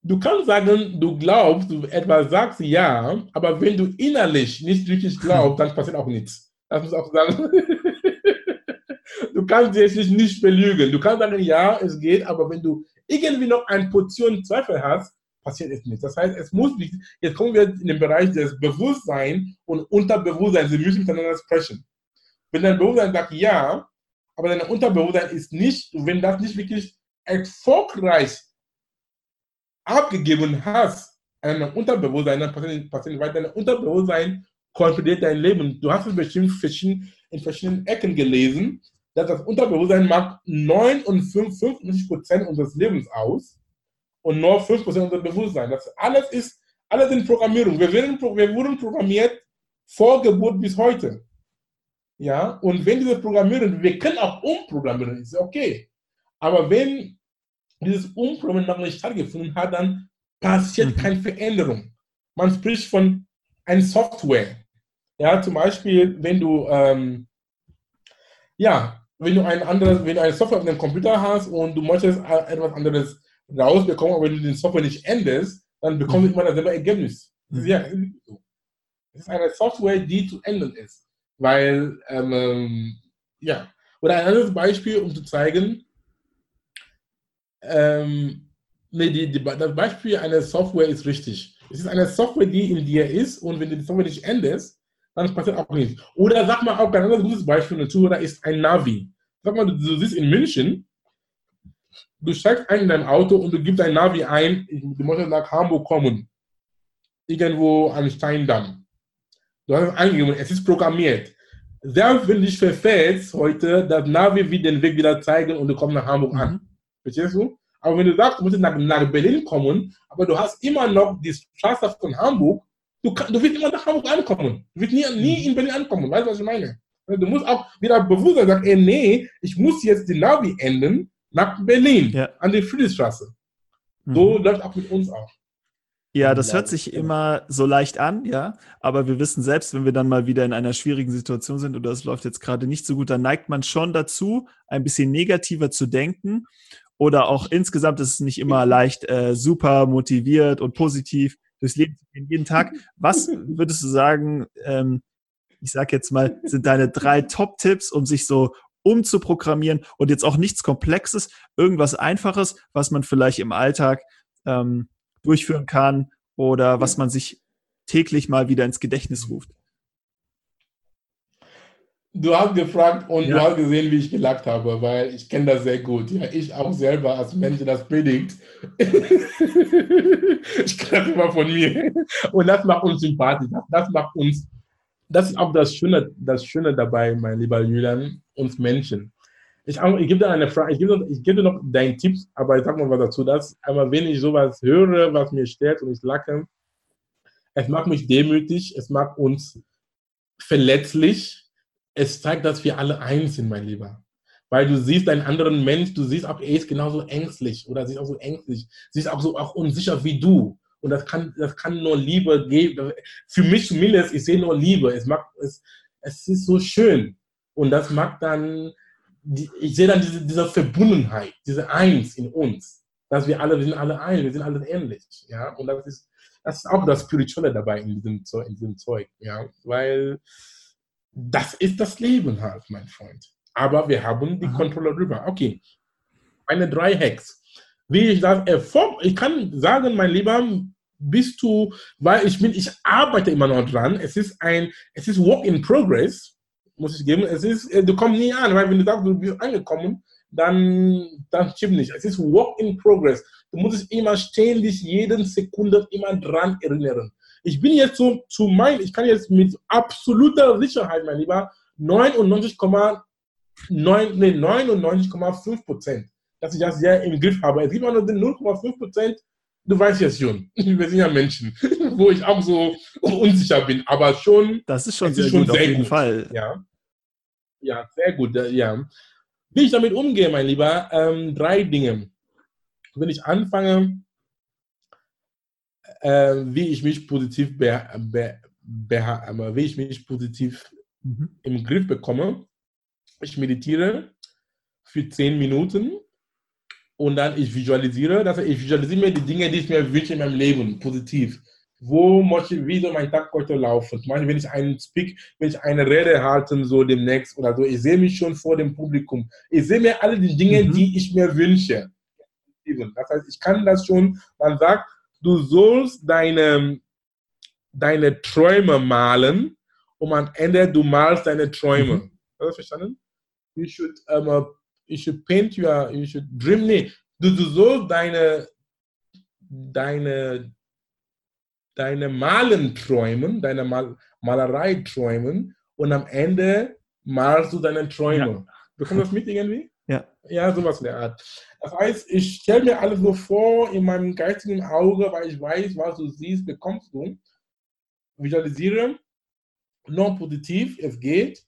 du kannst sagen, du glaubst, du etwas sagst, ja, aber wenn du innerlich nicht richtig glaubst, dann passiert auch nichts. Das muss auch sagen. du kannst dich nicht belügen. Du kannst sagen, ja, es geht, aber wenn du irgendwie noch eine Portion Zweifel hast, passiert es nicht. Das heißt, es muss nicht, jetzt kommen wir in den Bereich des Bewusstseins und Unterbewusstsein, sie müssen miteinander sprechen. Wenn dein Bewusstsein sagt ja, aber dein Unterbewusstsein ist nicht, wenn das nicht wirklich erfolgreich abgegeben hast an dein Unterbewusstsein, dann passiert, passiert weiter. Dein Unterbewusstsein kontrolliert dein Leben. Du hast es bestimmt in verschiedenen Ecken gelesen, dass das Unterbewusstsein macht 59 Prozent unseres Lebens aus und nur 5 Prozent unseres Bewusstseins. Das alles ist, alles in Programmierung. Wir, werden, wir wurden programmiert vor Geburt bis heute. Ja, und wenn diese Programmierung, wir können auch umprogrammieren, ist okay. Aber wenn dieses Umprogrammieren noch nicht stattgefunden hat, dann passiert mhm. keine Veränderung. Man spricht von einer Software. Ja, zum Beispiel, wenn du, ähm, ja, wenn du ein anderes, wenn du eine Software auf deinem Computer hast und du möchtest etwas anderes rausbekommen, aber wenn du den Software nicht änderst, dann bekommst du mhm. immer dasselbe Ergebnis. Das ist ja so. Es ist eine Software, die zu ändern ist. Weil, ähm, ja. Oder ein anderes Beispiel, um zu zeigen, ähm, nee, die, die, das Beispiel einer Software ist richtig. Es ist eine Software, die in dir ist und wenn du die Software nicht änderst, dann passiert auch nichts. Oder sag mal auch ein anderes gutes Beispiel dazu, da ist ein Navi. Sag mal, du, du sitzt in München, du steigst ein in dein Auto und du gibst dein Navi ein, du möchtest nach Hamburg kommen. Irgendwo am Steindamm. Du hast es eingegeben, es ist programmiert. Selbst wenn du dich verfällst heute, das Navi wird den Weg wieder zeigen und du kommst nach Hamburg an. Mhm. Verstehst du? Aber wenn du sagst, du musst nach, nach Berlin kommen, aber du hast immer noch die Straße von Hamburg, du, kann, du wirst immer nach Hamburg ankommen. Du wirst nie, nie in Berlin ankommen. Weißt du, was ich meine? Du musst auch wieder bewusst sagen, ey, nee, ich muss jetzt die Navi ändern nach Berlin, ja. an die Friedrichstraße. So mhm. läuft auch mit uns auch. Ja, das hört sich immer so leicht an, ja. Aber wir wissen selbst, wenn wir dann mal wieder in einer schwierigen Situation sind oder es läuft jetzt gerade nicht so gut, dann neigt man schon dazu, ein bisschen negativer zu denken oder auch insgesamt ist es nicht immer leicht, äh, super motiviert und positiv durchs Leben zu gehen, jeden Tag. Was würdest du sagen, ähm, ich sag jetzt mal, sind deine drei Top-Tipps, um sich so umzuprogrammieren und jetzt auch nichts Komplexes, irgendwas Einfaches, was man vielleicht im Alltag ähm, durchführen kann oder was man sich täglich mal wieder ins Gedächtnis ruft? Du hast gefragt und ja. du hast gesehen, wie ich gelacht habe, weil ich kenne das sehr gut. Ja, ich auch selber als Mensch, das predigt. ich kenne das immer von mir. Und das macht uns sympathisch. Das macht uns, das ist auch das Schöne, das Schöne dabei, mein lieber Julian, uns Menschen. Ich, ich gebe dir eine Frage, ich gebe, ich gebe dir noch deinen Tipps, aber ich sage mal was dazu, dass aber wenn ich sowas höre, was mir stört und ich lache, es macht mich demütig, es macht uns verletzlich, es zeigt, dass wir alle eins sind, mein Lieber. Weil du siehst einen anderen Mensch, du siehst auch, er ist genauso ängstlich oder sie ist auch so ängstlich, sie ist auch so auch unsicher wie du. Und das kann, das kann nur Liebe geben. Für mich zumindest, ich sehe nur Liebe. Es, macht, es, es ist so schön. Und das macht dann, ich sehe dann diese, diese Verbundenheit, diese Eins in uns. Dass wir alle, wir sind alle ein, wir sind alle ähnlich. Ja? Und das ist, das ist auch das Spirituelle dabei in diesem, in diesem Zeug. Ja? Weil, das ist das Leben halt, mein Freund. Aber wir haben die Aha. Kontrolle darüber. Okay, meine drei Hacks. Wie ich das erfolg, ich kann sagen, mein Lieber, bist du, weil ich bin, ich arbeite immer noch dran. Es ist ein, es ist Work in Progress, muss ich geben. Es ist, äh, du kommst nie an, weil wenn du sagst, du bist angekommen, dann, dann stimmt nicht. Es ist Work in Progress. Du musst dich immer ständig, jeden Sekunde immer dran erinnern. Ich bin jetzt so zu mein, ich kann jetzt mit absoluter Sicherheit, mein Lieber, 99,9, nee, 99,5 Prozent, dass ich das ja im Griff habe. Es gibt auch noch den 0,5 Prozent, du weißt ja schon, wir sind ja Menschen, wo ich auch so unsicher bin, aber schon. Das ist schon sehr ist schon gut, sehr auf jeden gut. Fall. Ja. ja, sehr gut, ja. Wie ich damit umgehe, mein Lieber, ähm, drei Dinge. Wenn ich anfange, äh, wie ich mich positiv be, be, be, wie ich mich positiv mhm. im Griff bekomme. Ich meditiere für zehn Minuten und dann ich visualisiere, dass ich visualisiere mir die Dinge, die ich mir wünsche in meinem Leben, positiv. Wo möchte, wie soll mein Tag heute laufen? Zum Beispiel, wenn ich einen Speak, wenn ich eine Rede halte, so demnächst oder so, ich sehe mich schon vor dem Publikum. Ich sehe mir alle die Dinge, mhm. die ich mir wünsche. Das heißt, ich kann das schon, man sagt, du sollst deine, deine Träume malen und am Ende du malst deine Träume. Mhm. Hast du verstanden? You should, um, you should paint your, you should dream. Nee, du, du sollst deine, deine, deine Malen träumen, deine Mal, Malerei träumen und am Ende malst du deine Träume. Ja. Bekommst du das mit irgendwie? Ja. Ja, sowas in der Art. Das heißt, ich stelle mir alles so vor in meinem geistigen Auge, weil ich weiß, was du siehst, bekommst du. Visualisiere, noch positiv, es geht.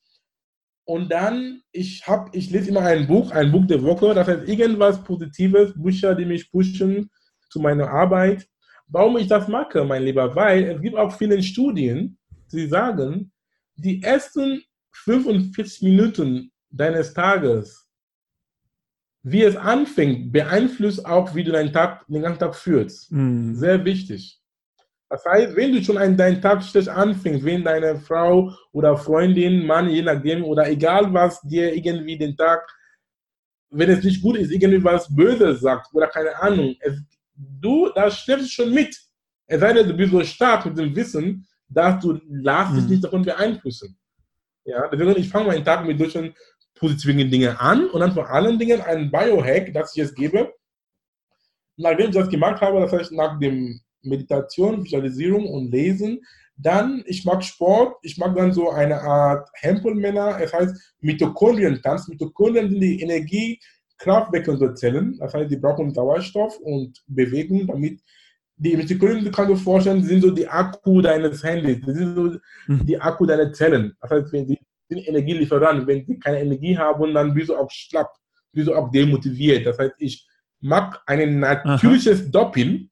Und dann, ich habe, ich lese immer ein Buch, ein Buch der Woche, das heißt irgendwas Positives, Bücher, die mich pushen zu meiner Arbeit. Warum ich das mache, mein Lieber? Weil es gibt auch viele Studien, die sagen, die ersten 45 Minuten deines Tages wie es anfängt, beeinflusst auch, wie du deinen Tag, den ganzen Tag führst. Mhm. Sehr wichtig. Das heißt, wenn du schon einen, deinen Tag schlecht anfängst, wenn deine Frau oder Freundin, Mann, je nachdem, oder egal was dir irgendwie den Tag, wenn es nicht gut ist, irgendwie was Böses sagt oder keine Ahnung, es, du, da schläfst schon mit. Es sei denn, du bist so stark mit dem Wissen, dass du lässt dich mhm. nicht davon beeinflussen. Ja, deswegen, ich fange meinen Tag mit solchen positiven Dinge an und dann vor allen Dingen ein Biohack, das ich jetzt gebe. Nachdem ich das gemacht habe, das heißt nach dem Meditation, Visualisierung und Lesen, dann, ich mag Sport, ich mag dann so eine Art Hempelmänner, es heißt Mitochondrien-Tanz. Mitochondrien sind die Energiekraftwerke unserer Zellen, das heißt, die brauchen Sauerstoff und Bewegung, damit die Mitochondrien, du kannst dir vorstellen, sind so die Akku deines Handys, die sind so mhm. die Akku deiner Zellen. Das heißt, wenn die sind Energielieferanten. Wenn sie keine Energie haben, dann bist du auch schlapp, bist du auch demotiviert. Das heißt, ich mache ein natürliches Aha. Doppeln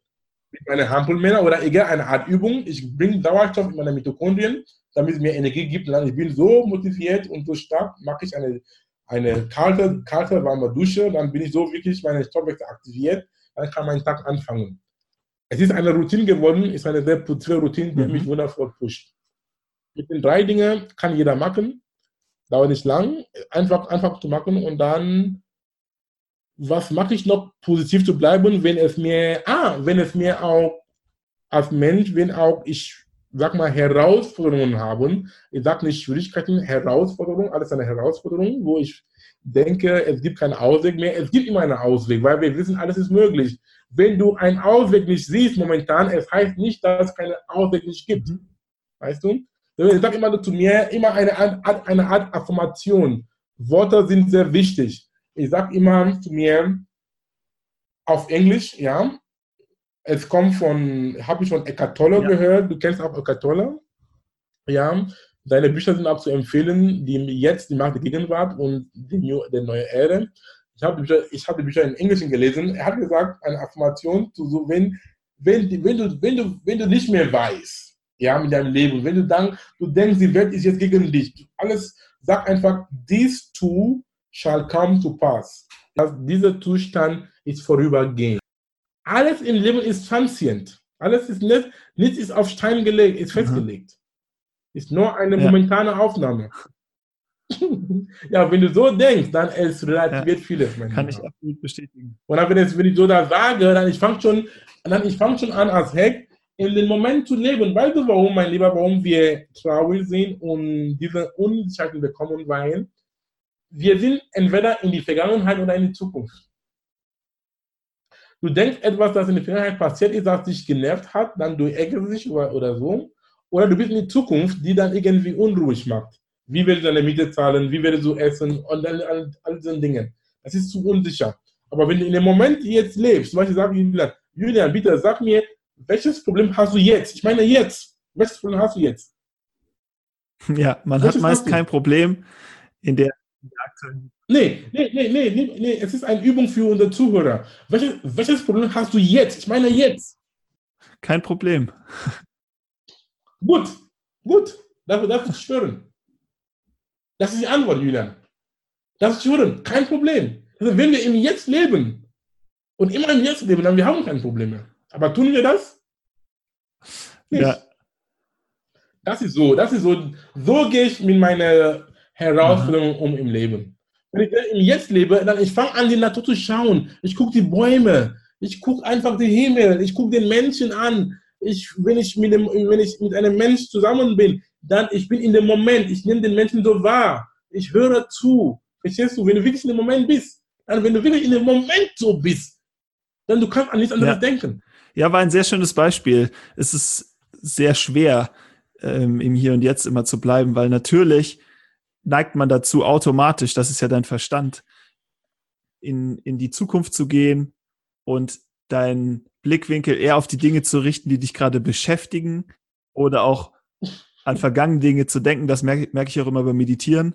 mit meinen Hampelmännern oder egal eine Art Übung. Ich bringe Sauerstoff in meine Mitochondrien, damit es mir Energie gibt. Und ich bin so motiviert und so stark, mache ich eine, eine kalte, kalte, warme Dusche. Dann bin ich so wirklich meine Stoffwechsel aktiviert. Dann kann mein Tag anfangen. Es ist eine Routine geworden, ist eine sehr positive Routine, die mhm. mich wundervoll pusht. Mit den drei Dingen kann jeder machen dauert nicht lang, einfach, einfach zu machen und dann, was mache ich noch positiv zu bleiben, wenn es mir, ah, wenn es mir auch als Mensch, wenn auch ich, sag mal, Herausforderungen haben, ich sage nicht Schwierigkeiten, Herausforderungen, alles eine Herausforderung, wo ich denke, es gibt keinen Ausweg mehr, es gibt immer einen Ausweg, weil wir wissen, alles ist möglich. Wenn du einen Ausweg nicht siehst momentan, es heißt nicht, dass es keinen Ausweg nicht gibt. Mhm. Weißt du? Ich sage immer zu mir, immer eine, eine Art Affirmation. Worte sind sehr wichtig. Ich sage immer zu mir auf Englisch, ja, es kommt von, habe ich von Eckhart Tolle ja. gehört, du kennst auch Eckhart Tolle, ja, seine Bücher sind auch zu empfehlen, die jetzt die Macht der Gegenwart und die, New, die neue Erde. Ich habe die, Bücher, hab die Bücher in Englisch gelesen. Er hat gesagt, eine Affirmation, zu so, wenn, wenn, wenn, du, wenn, du, wenn du nicht mehr weißt, ja, mit deinem Leben. Wenn du dann, du denkst, die Welt ist jetzt gegen dich, alles, sag einfach, this too shall come to pass. Das, dieser Zustand ist vorübergehend. Alles im Leben ist transient. Alles ist nicht, nichts ist auf Stein gelegt, ist mhm. festgelegt. Mhm. Ist nur eine momentane Aufnahme. ja, wenn du so denkst, dann ist relativiert ja, vieles. Kann Lieber. ich absolut bestätigen. Und dann, wenn, es, wenn ich so da sage, dann ich fange schon, dann fang schon an als Heck, in den Moment zu leben. Weißt du, warum, mein Lieber, warum wir traurig sind und diese Unsicherheiten bekommen? Weil wir sind entweder in die Vergangenheit oder in die Zukunft. Du denkst etwas, das in der Vergangenheit passiert ist, das dich genervt hat, dann du ärgerst dich oder, oder so. Oder du bist in die Zukunft, die dann irgendwie unruhig macht. Wie willst du deine Miete zahlen? Wie willst du essen? Und all, all, all diese Dinge. Das ist zu unsicher. Aber wenn du in dem Moment jetzt lebst, zum Beispiel sag Julian, Julian, bitte sag mir, welches Problem hast du jetzt? Ich meine jetzt. Welches Problem hast du jetzt? Ja, man welches hat meist kein Problem in der. Nee, nee, nee, nee, nee, nee, es ist eine Übung für unsere Zuhörer. Welches, welches Problem hast du jetzt? Ich meine jetzt. Kein Problem. Gut, gut. Dafür darf ich schwören. Das ist die Antwort, Julian. Das ist schwören. Kein Problem. Also wenn wir im Jetzt leben, und immer im Jetzt leben, dann wir haben keine Probleme. Aber tun wir das? Nicht. Ja. Das ist so, das ist so, so gehe ich mit meiner Herausforderung um im Leben. Wenn ich im Jetzt lebe, dann ich fange an, die Natur zu schauen. Ich gucke die Bäume, ich gucke einfach den Himmel, ich gucke den Menschen an. Ich, wenn, ich mit dem, wenn ich mit einem Menschen zusammen bin, dann ich bin in dem Moment, ich nehme den Menschen so wahr, ich höre zu. Verstehst du? Wenn du wirklich in dem Moment bist, dann wenn du wirklich in dem Moment so bist, dann du kannst an nichts anderes ja. denken. Ja, war ein sehr schönes Beispiel. Es ist sehr schwer, ähm, im Hier und Jetzt immer zu bleiben, weil natürlich neigt man dazu automatisch, das ist ja dein Verstand, in, in die Zukunft zu gehen und deinen Blickwinkel eher auf die Dinge zu richten, die dich gerade beschäftigen oder auch an vergangene Dinge zu denken. Das merke, merke ich auch immer beim Meditieren,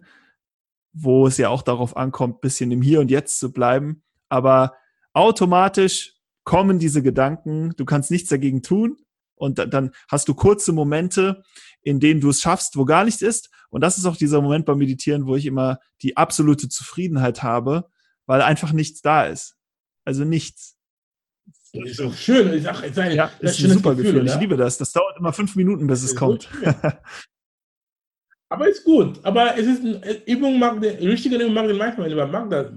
wo es ja auch darauf ankommt, bisschen im Hier und Jetzt zu bleiben. Aber automatisch kommen diese Gedanken, du kannst nichts dagegen tun und dann hast du kurze Momente, in denen du es schaffst, wo gar nichts ist. Und das ist auch dieser Moment beim Meditieren, wo ich immer die absolute Zufriedenheit habe, weil einfach nichts da ist. Also nichts. Das ist auch schön. Ich sag, ist ein, ja, das ist ein super Gefühl. Gefühl. Ich liebe das. Das dauert immer fünf Minuten, bis es kommt. Aber ist gut. Aber es ist eine Übung, mag den, richtige Übung mag den manchmal lieber. Mag das.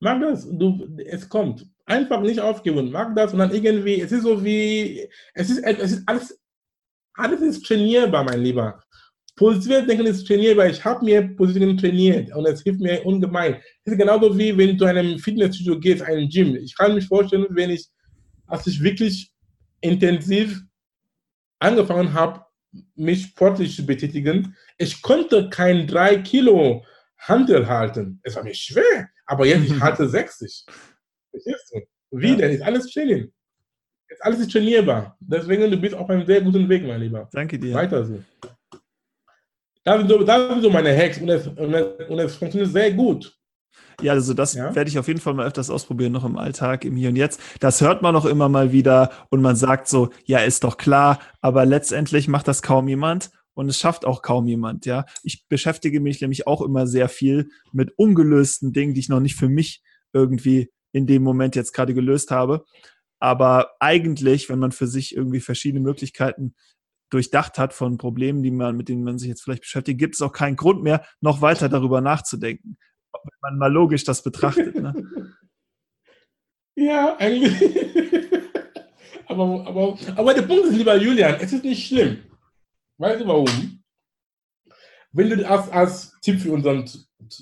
Mag das. Du, es kommt. Einfach nicht aufgeben. Mag das und dann irgendwie, es ist so wie, es ist, es ist alles, alles ist trainierbar, mein Lieber. Positives Denken ist trainierbar. Ich habe mir positiv trainiert und es hilft mir ungemein. Es ist genauso wie wenn du zu einem Fitnessstudio gehst, einem Gym. Ich kann mich vorstellen, wenn ich, als ich wirklich intensiv angefangen habe, mich sportlich zu betätigen, ich konnte kein 3 Kilo Handel halten. Es war mir schwer, aber jetzt ich halte 60. Wie ja. denn? Ist alles Training. Ist alles ist trainierbar. Deswegen, du bist auf einem sehr guten Weg, mein Lieber. Danke dir. Weiter so. Das sind so, das sind so meine Hacks und es, und, es, und es funktioniert sehr gut. Ja, also das ja? werde ich auf jeden Fall mal öfters ausprobieren, noch im Alltag, im Hier und Jetzt. Das hört man auch immer mal wieder und man sagt so, ja, ist doch klar, aber letztendlich macht das kaum jemand und es schafft auch kaum jemand, ja. Ich beschäftige mich nämlich auch immer sehr viel mit ungelösten Dingen, die ich noch nicht für mich irgendwie in dem Moment jetzt gerade gelöst habe. Aber eigentlich, wenn man für sich irgendwie verschiedene Möglichkeiten durchdacht hat von Problemen, die man, mit denen man sich jetzt vielleicht beschäftigt, gibt es auch keinen Grund mehr, noch weiter darüber nachzudenken wenn man mal logisch das betrachtet. Ne? ja, eigentlich. aber, aber, aber der Punkt ist, lieber Julian, es ist nicht schlimm. Weißt du warum? Wenn du als, als Tipp für unseren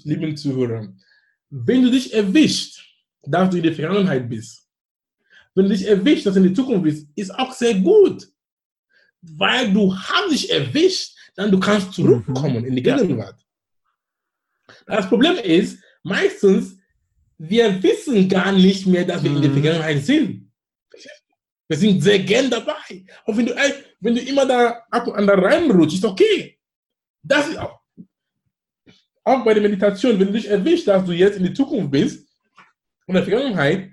lieben Zuhörer, wenn du dich erwischt, dass du in der Vergangenheit bist, wenn du dich erwischt, dass du in der Zukunft bist, ist auch sehr gut. Weil du hast dich erwischt, dann du kannst mhm. zurückkommen mhm. in die Gegenwart. Das Problem ist, meistens, wir wissen gar nicht mehr, dass wir mhm. in der mhm. Vergangenheit sind. Wir sind sehr gern dabei. Und wenn du, wenn du immer da ab und an da reinrutschst, ist okay. Das ist auch, auch bei der Meditation, wenn du dich erwischt, dass du jetzt in die Zukunft bist und der Vergangenheit,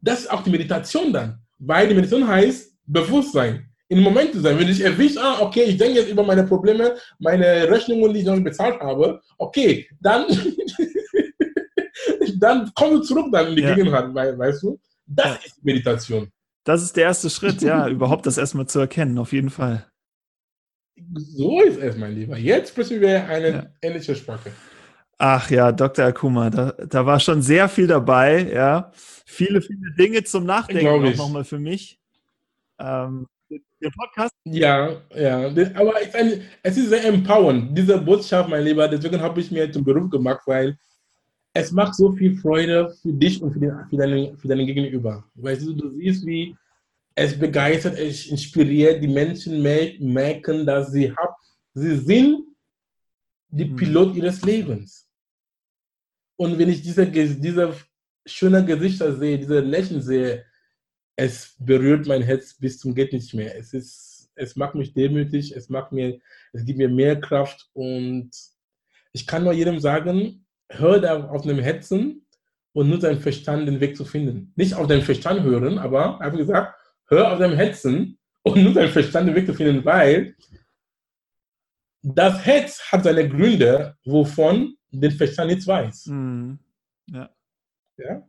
das ist auch die Meditation dann. Weil die Meditation heißt Bewusstsein im Moment zu sein. Wenn ich erwischt, ah, okay, ich denke jetzt über meine Probleme, meine Rechnungen, die ich noch nicht bezahlt habe, okay, dann, dann komm du zurück dann in die ja. Gegenwart, weißt du? Das ist Meditation. Das ist der erste Schritt, ja, überhaupt das erstmal zu erkennen, auf jeden Fall. So ist es, mein Lieber. Jetzt sprechen wir eine ja. ähnliche Sprache. Ach ja, Dr. Akuma, da, da war schon sehr viel dabei, ja. Viele, viele Dinge zum Nachdenken auch nochmal für mich. Ähm, den Podcast? Ja, ja. Aber es ist sehr empowernd, diese Botschaft, mein Lieber. Deswegen habe ich mir zum Beruf gemacht, weil es macht so viel Freude für dich und für, den, für, deinen, für deinen Gegenüber. Weißt du, du siehst, wie es begeistert, es inspiriert, die Menschen merken, dass sie, hab, sie sind die hm. Pilot ihres Lebens. Und wenn ich diese, diese schönen Gesichter sehe, diese Lächeln sehe, es berührt mein Herz bis zum geht nicht mehr. Es ist, es macht mich demütig, es macht mir, es gibt mir mehr Kraft und ich kann nur jedem sagen, hör da auf dem Herzen und nutze deinen Verstand, den Weg zu finden. Nicht auf deinen Verstand hören, aber einfach gesagt, hör auf deinem Herzen und nutze deinen Verstand, den Weg zu finden, weil das Herz hat seine Gründe, wovon den Verstand nichts weiß. Mhm. Ja. ja?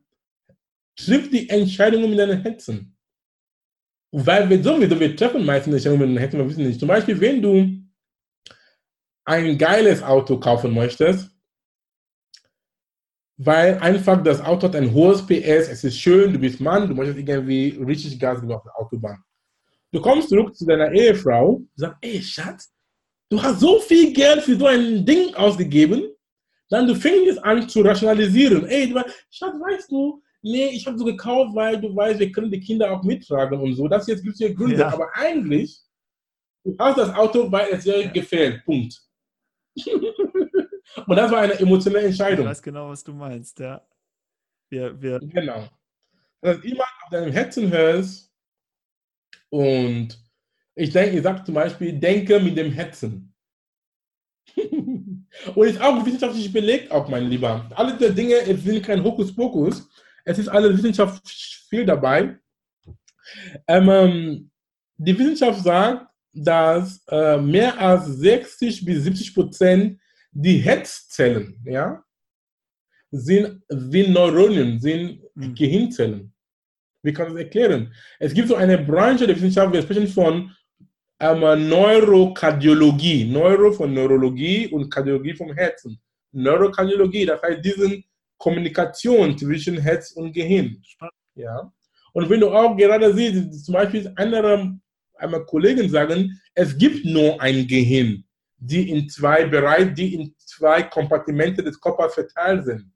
Triff die Entscheidungen mit deinen Herzen. Weil wir sowieso, wir treffen meistens Entscheidungen mit den Herzen, wir wissen nicht. Zum Beispiel, wenn du ein geiles Auto kaufen möchtest, weil einfach das Auto hat ein hohes PS, es ist schön, du bist Mann, du möchtest irgendwie richtig Gas geben auf der Autobahn. Du kommst zurück zu deiner Ehefrau, sagst, ey Schatz, du hast so viel Geld für so ein Ding ausgegeben, dann du fängst an zu rationalisieren. Ey, Schatz, weißt du, nee, ich habe so gekauft, weil du weißt, wir können die Kinder auch mittragen und so. Das jetzt gibt es hier Gründe. Ja. Aber eigentlich, du hast das Auto, weil es dir ja. gefällt. Punkt. und das war eine emotionale Entscheidung. Ich weiß genau, was du meinst, ja. Wir, wir genau. Dass immer auf deinem Herzen hörst und ich denke, ich sage zum Beispiel, denke mit dem Herzen. und ist auch wissenschaftlich belegt, auch mein Lieber. Alle diese Dinge sind kein Hokuspokus. Es ist alle Wissenschaft viel dabei. Ähm, ähm, die Wissenschaft sagt, dass äh, mehr als 60 bis 70 Prozent die Herzzellen, ja, sind, sind Neuronen, sind mhm. Gehirnzellen. Wie kann das erklären? Es gibt so eine Branche der Wissenschaft, wir sprechen von ähm, Neurokardiologie. Neuro von Neurologie und Kardiologie vom Herzen. Neurokardiologie, das heißt, diesen Kommunikation zwischen Herz und Gehirn. Ja? Und wenn du auch gerade siehst, zum Beispiel andere einmal Kollegen sagen, es gibt nur ein Gehirn, die in zwei Bereiche, die in zwei Kompartimente des Körpers verteilt sind.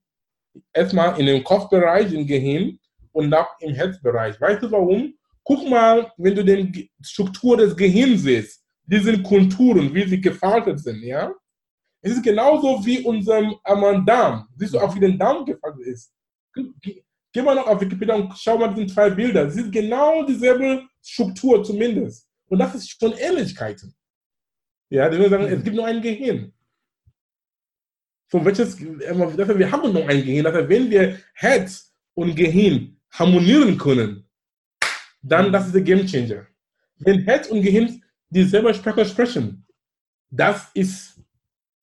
Erstmal in dem Kopfbereich im Gehirn und dann im Herzbereich. Weißt du warum? Guck mal, wenn du die Struktur des Gehirns siehst, diese Konturen, wie sie gefaltet sind, ja? Es ist genauso wie unserem ähm, Darm. Siehst du auch, wie der Darm gefaltet ist? Geh mal noch auf Wikipedia und schau mal diese zwei Bilder. Es ist genau dieselbe Struktur zumindest. Und das ist schon Ähnlichkeiten. Ja, die sagen, es gibt nur ein Gehirn. Von welches, wir haben nur ein Gehirn. Also wenn wir Herz und Gehirn harmonieren können, dann das ist der Game Changer. Wenn Herz und Gehirn dieselbe Sprache sprechen, das ist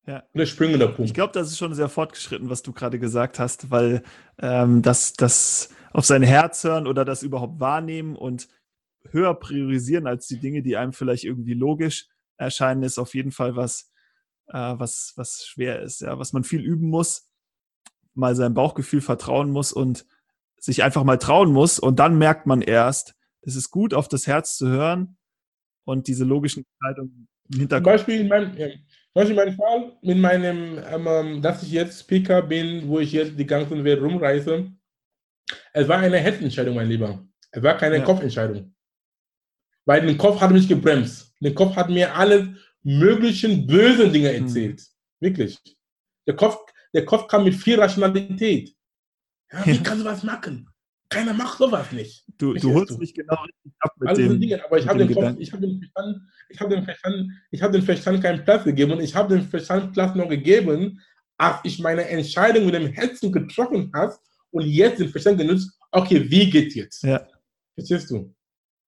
ja. der springende Punkt. Ich glaube, das ist schon sehr fortgeschritten, was du gerade gesagt hast, weil ähm, das, das auf sein Herz hören oder das überhaupt wahrnehmen und höher priorisieren als die Dinge, die einem vielleicht irgendwie logisch erscheinen, ist auf jeden Fall was, äh, was, was schwer ist, ja, was man viel üben muss, mal seinem Bauchgefühl vertrauen muss und sich einfach mal trauen muss und dann merkt man erst, es ist gut, auf das Herz zu hören und diese logischen Entscheidungen im Hintergrund. Zum Beispiel in meinem, zum Beispiel mein Fall mit meinem, ähm, ähm, dass ich jetzt Speaker bin, wo ich jetzt die ganze Welt rumreise. Es war eine Herzentscheidung, mein Lieber. Es war keine ja. Kopfentscheidung. Weil der Kopf hat mich gebremst. Der Kopf hat mir alle möglichen bösen Dinge hm. erzählt. Mhm. Wirklich. Der Kopf, der Kopf kam mit viel Rationalität. Ja, wie kannst du was machen? Keiner macht sowas nicht. Du, du holst mich genau ab mit All dem, Dinge, aber ich habe ich habe dem Verstand, ich habe dem Verstand, ich habe dem Verstand keinen Platz gegeben und ich habe dem Verstand Platz noch gegeben, als ich meine Entscheidung mit dem Herzen getroffen habe und jetzt den Verstand genutzt, okay, wie geht's jetzt? Ja. Verstehst du?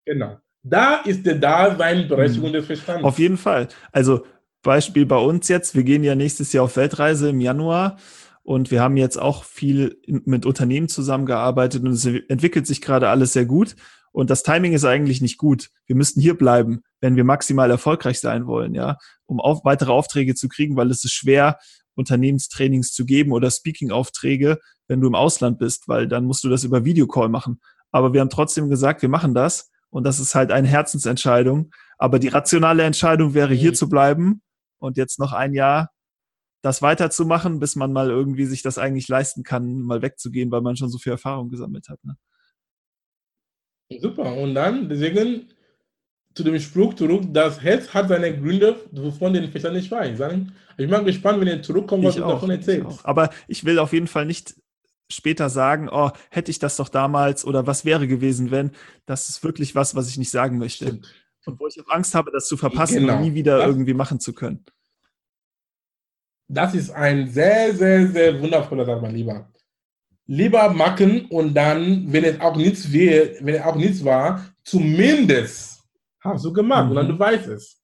Genau. Da ist der Daseinberechtigung mhm. des Verstandes. Auf jeden Fall. Also Beispiel bei uns jetzt, wir gehen ja nächstes Jahr auf Weltreise im Januar und wir haben jetzt auch viel mit Unternehmen zusammengearbeitet und es entwickelt sich gerade alles sehr gut. Und das Timing ist eigentlich nicht gut. Wir müssten hier bleiben, wenn wir maximal erfolgreich sein wollen, ja, um auf, weitere Aufträge zu kriegen, weil es ist schwer, Unternehmenstrainings zu geben oder Speaking-Aufträge, wenn du im Ausland bist, weil dann musst du das über Videocall machen. Aber wir haben trotzdem gesagt, wir machen das und das ist halt eine Herzensentscheidung. Aber die rationale Entscheidung wäre, hier mhm. zu bleiben und jetzt noch ein Jahr das weiterzumachen, bis man mal irgendwie sich das eigentlich leisten kann, mal wegzugehen, weil man schon so viel Erfahrung gesammelt hat. Ne? Super. Und dann, deswegen zu dem Spruch zurück, das Herz hat seine Gründe, wovon den Verstand nicht weiß. Ich bin gespannt, wenn er zurückkommt, was ich du auch, davon erzählst. Aber ich will auf jeden Fall nicht später sagen, oh, hätte ich das doch damals oder was wäre gewesen, wenn. Das ist wirklich was, was ich nicht sagen möchte. Stimmt. Und wo ich auch Angst habe, das zu verpassen genau. und nie wieder das, irgendwie machen zu können. Das ist ein sehr, sehr, sehr wundervoller Satz, mein Lieber. Lieber machen und dann, wenn es auch nichts wird, wenn es auch nichts war, zumindest hast du gemacht mhm. und dann du weißt es.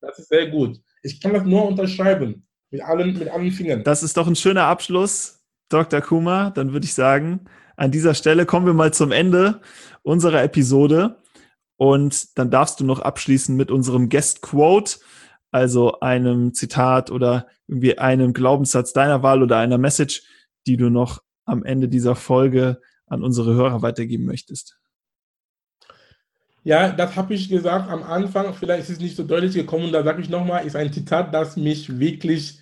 Das ist sehr gut. Ich kann das nur unterschreiben. Mit allen, mit allen Fingern. Das ist doch ein schöner Abschluss Dr. Kuma, dann würde ich sagen, an dieser Stelle kommen wir mal zum Ende unserer Episode. Und dann darfst du noch abschließen mit unserem Guest Quote, also einem Zitat oder irgendwie einem Glaubenssatz deiner Wahl oder einer Message, die du noch am Ende dieser Folge an unsere Hörer weitergeben möchtest. Ja, das habe ich gesagt am Anfang. Vielleicht ist es nicht so deutlich gekommen. Da sage ich nochmal, ist ein Zitat, das mich wirklich,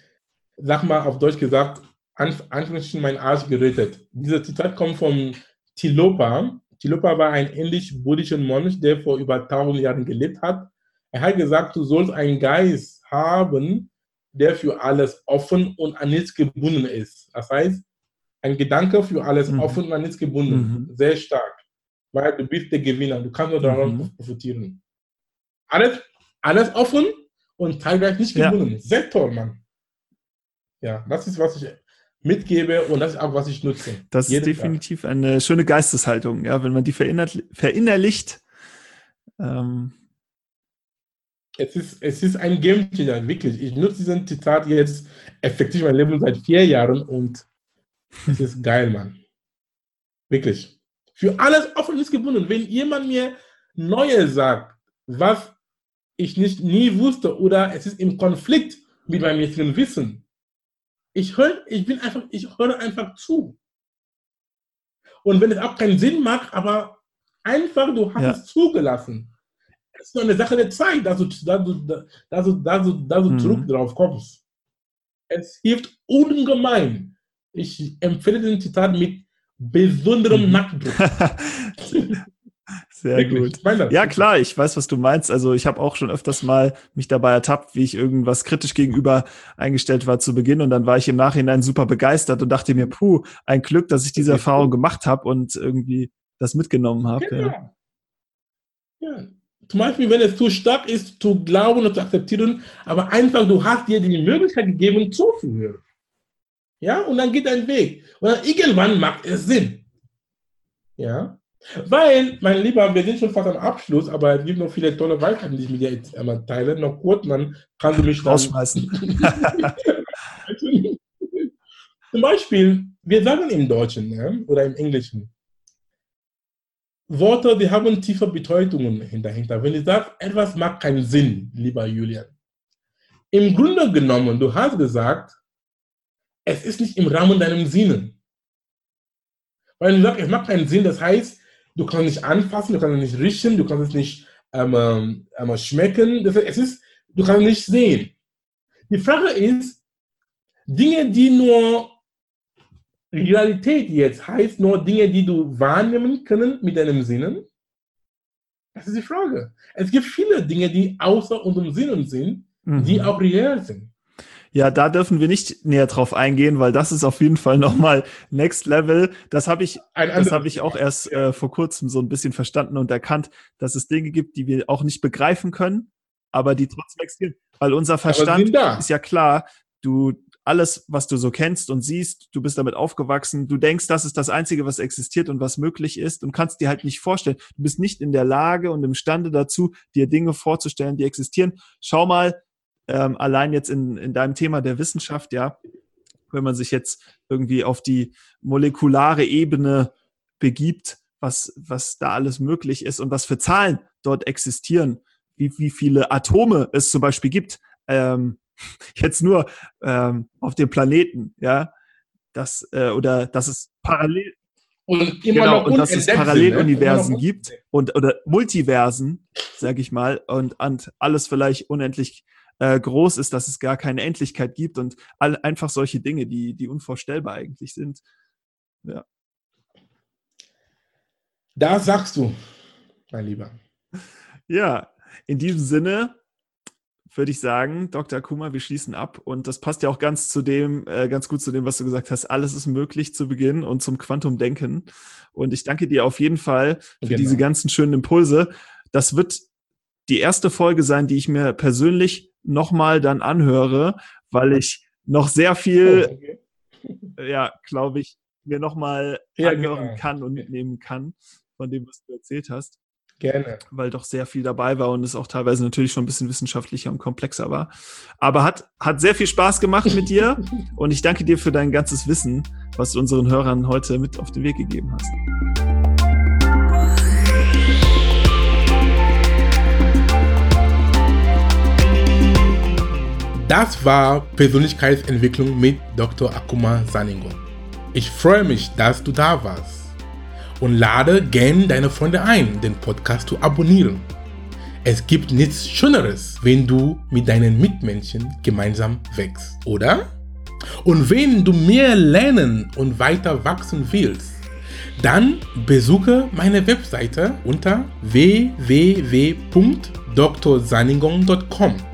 sag mal auf Deutsch gesagt, Anführungsstrichen mein Arsch gerettet. Dieser Zitat kommt von Tilopa. Tilopa war ein indisch-buddhischer Mönch, der vor über tausend Jahren gelebt hat. Er hat gesagt, du sollst einen Geist haben, der für alles offen und an nichts gebunden ist. Das heißt, ein Gedanke für alles mhm. offen und an nichts gebunden. Mhm. Sehr stark. Weil du bist der Gewinner. Du kannst nur daran mhm. profitieren. Alles, alles offen und teilweise nicht gebunden. Ja. Sehr toll, Mann. Ja, das ist, was ich mitgebe und das ist auch, was ich nutze. Das ist definitiv Tag. eine schöne Geisteshaltung, ja, wenn man die verinnerlicht. Ähm. Es, ist, es ist ein Game Changer, wirklich. Ich nutze diesen Zitat jetzt effektiv mein Leben seit vier Jahren und es ist geil, Mann. Wirklich. Für alles offen ist gebunden. Wenn jemand mir Neues sagt, was ich nicht nie wusste oder es ist im Konflikt mit meinem jetzigen Wissen, ich höre, ich bin einfach, ich höre einfach zu. Und wenn es auch keinen Sinn macht, aber einfach, du hast ja. es zugelassen. Es ist nur eine Sache der Zeit, dass du, dass du, dass du, dass du, dass du mhm. zurück drauf kommst. Es hilft ungemein. Ich empfehle den Zitat mit besonderem mhm. Nackendruck. Sehr Wirklich? gut. Ja, klar, ich weiß, was du meinst. Also ich habe auch schon öfters mal mich dabei ertappt, wie ich irgendwas kritisch gegenüber eingestellt war zu Beginn und dann war ich im Nachhinein super begeistert und dachte mir, puh, ein Glück, dass ich diese Erfahrung gemacht habe und irgendwie das mitgenommen habe. Genau. Ja. ja. Zum Beispiel, wenn es zu stark ist, zu glauben und zu akzeptieren, aber einfach, du hast dir die Möglichkeit gegeben, zuzuhören. Ja, und dann geht dein Weg. Und dann irgendwann macht es Sinn. Ja. Weil, mein Lieber, wir sind schon fast am Abschluss, aber es gibt noch viele tolle Weisheiten, die ich mit dir jetzt einmal teile. Noch kurz, dann kannst du mich rausschmeißen. Zum Beispiel, wir sagen im Deutschen ne, oder im Englischen, Worte, die haben tiefe Bedeutungen dahinter. Wenn ich sage, etwas macht keinen Sinn, lieber Julian. Im Grunde genommen, du hast gesagt, es ist nicht im Rahmen deinem Sinnen. Weil du sagst, es macht keinen Sinn, das heißt, du kannst nicht anfassen, du kannst nicht riechen, du kannst es nicht ähm, ähm, schmecken. Das, es ist, du kannst nicht sehen. Die Frage ist, Dinge, die nur Realität jetzt heißt, nur Dinge, die du wahrnehmen können mit deinem Sinnen. Das ist die Frage. Es gibt viele Dinge, die außer unserem Sinnen sind, mhm. die auch real sind. Ja, da dürfen wir nicht näher drauf eingehen, weil das ist auf jeden Fall nochmal Next Level. Das habe ich, das habe ich auch erst äh, vor kurzem so ein bisschen verstanden und erkannt, dass es Dinge gibt, die wir auch nicht begreifen können, aber die trotzdem existieren. Weil unser Verstand ist ja klar, du alles, was du so kennst und siehst, du bist damit aufgewachsen, du denkst, das ist das Einzige, was existiert und was möglich ist und kannst dir halt nicht vorstellen. Du bist nicht in der Lage und imstande dazu, dir Dinge vorzustellen, die existieren. Schau mal, ähm, allein jetzt in, in deinem Thema der Wissenschaft, ja, wenn man sich jetzt irgendwie auf die molekulare Ebene begibt, was, was da alles möglich ist und was für Zahlen dort existieren, wie, wie viele Atome es zum Beispiel gibt, ähm, jetzt nur ähm, auf dem Planeten, ja, das, äh, oder dass es parallel, und immer genau, noch und dass es ne? Paralleluniversen ne? gibt und oder Multiversen, sag ich mal, und, und alles vielleicht unendlich äh, groß ist, dass es gar keine Endlichkeit gibt und all, einfach solche Dinge, die, die unvorstellbar eigentlich sind. Ja. Da sagst du, mein Lieber. Ja, in diesem Sinne würde ich sagen, Dr. Kuma, wir schließen ab und das passt ja auch ganz zu dem, äh, ganz gut zu dem, was du gesagt hast. Alles ist möglich zu Beginn und zum Quantumdenken. Und ich danke dir auf jeden Fall für genau. diese ganzen schönen Impulse. Das wird die erste Folge sein, die ich mir persönlich nochmal dann anhöre, weil ich noch sehr viel, oh, okay. ja, glaube ich, mir nochmal ja, anhören genau. kann und mitnehmen kann von dem, was du erzählt hast. Gerne. Weil doch sehr viel dabei war und es auch teilweise natürlich schon ein bisschen wissenschaftlicher und komplexer war. Aber hat, hat sehr viel Spaß gemacht mit dir und ich danke dir für dein ganzes Wissen, was du unseren Hörern heute mit auf den Weg gegeben hast. Das war Persönlichkeitsentwicklung mit Dr. Akuma Saningo. Ich freue mich, dass du da warst und lade gern deine Freunde ein, den Podcast zu abonnieren. Es gibt nichts Schöneres, wenn du mit deinen Mitmenschen gemeinsam wächst, oder? Und wenn du mehr lernen und weiter wachsen willst, dann besuche meine Webseite unter www.drsaningong.com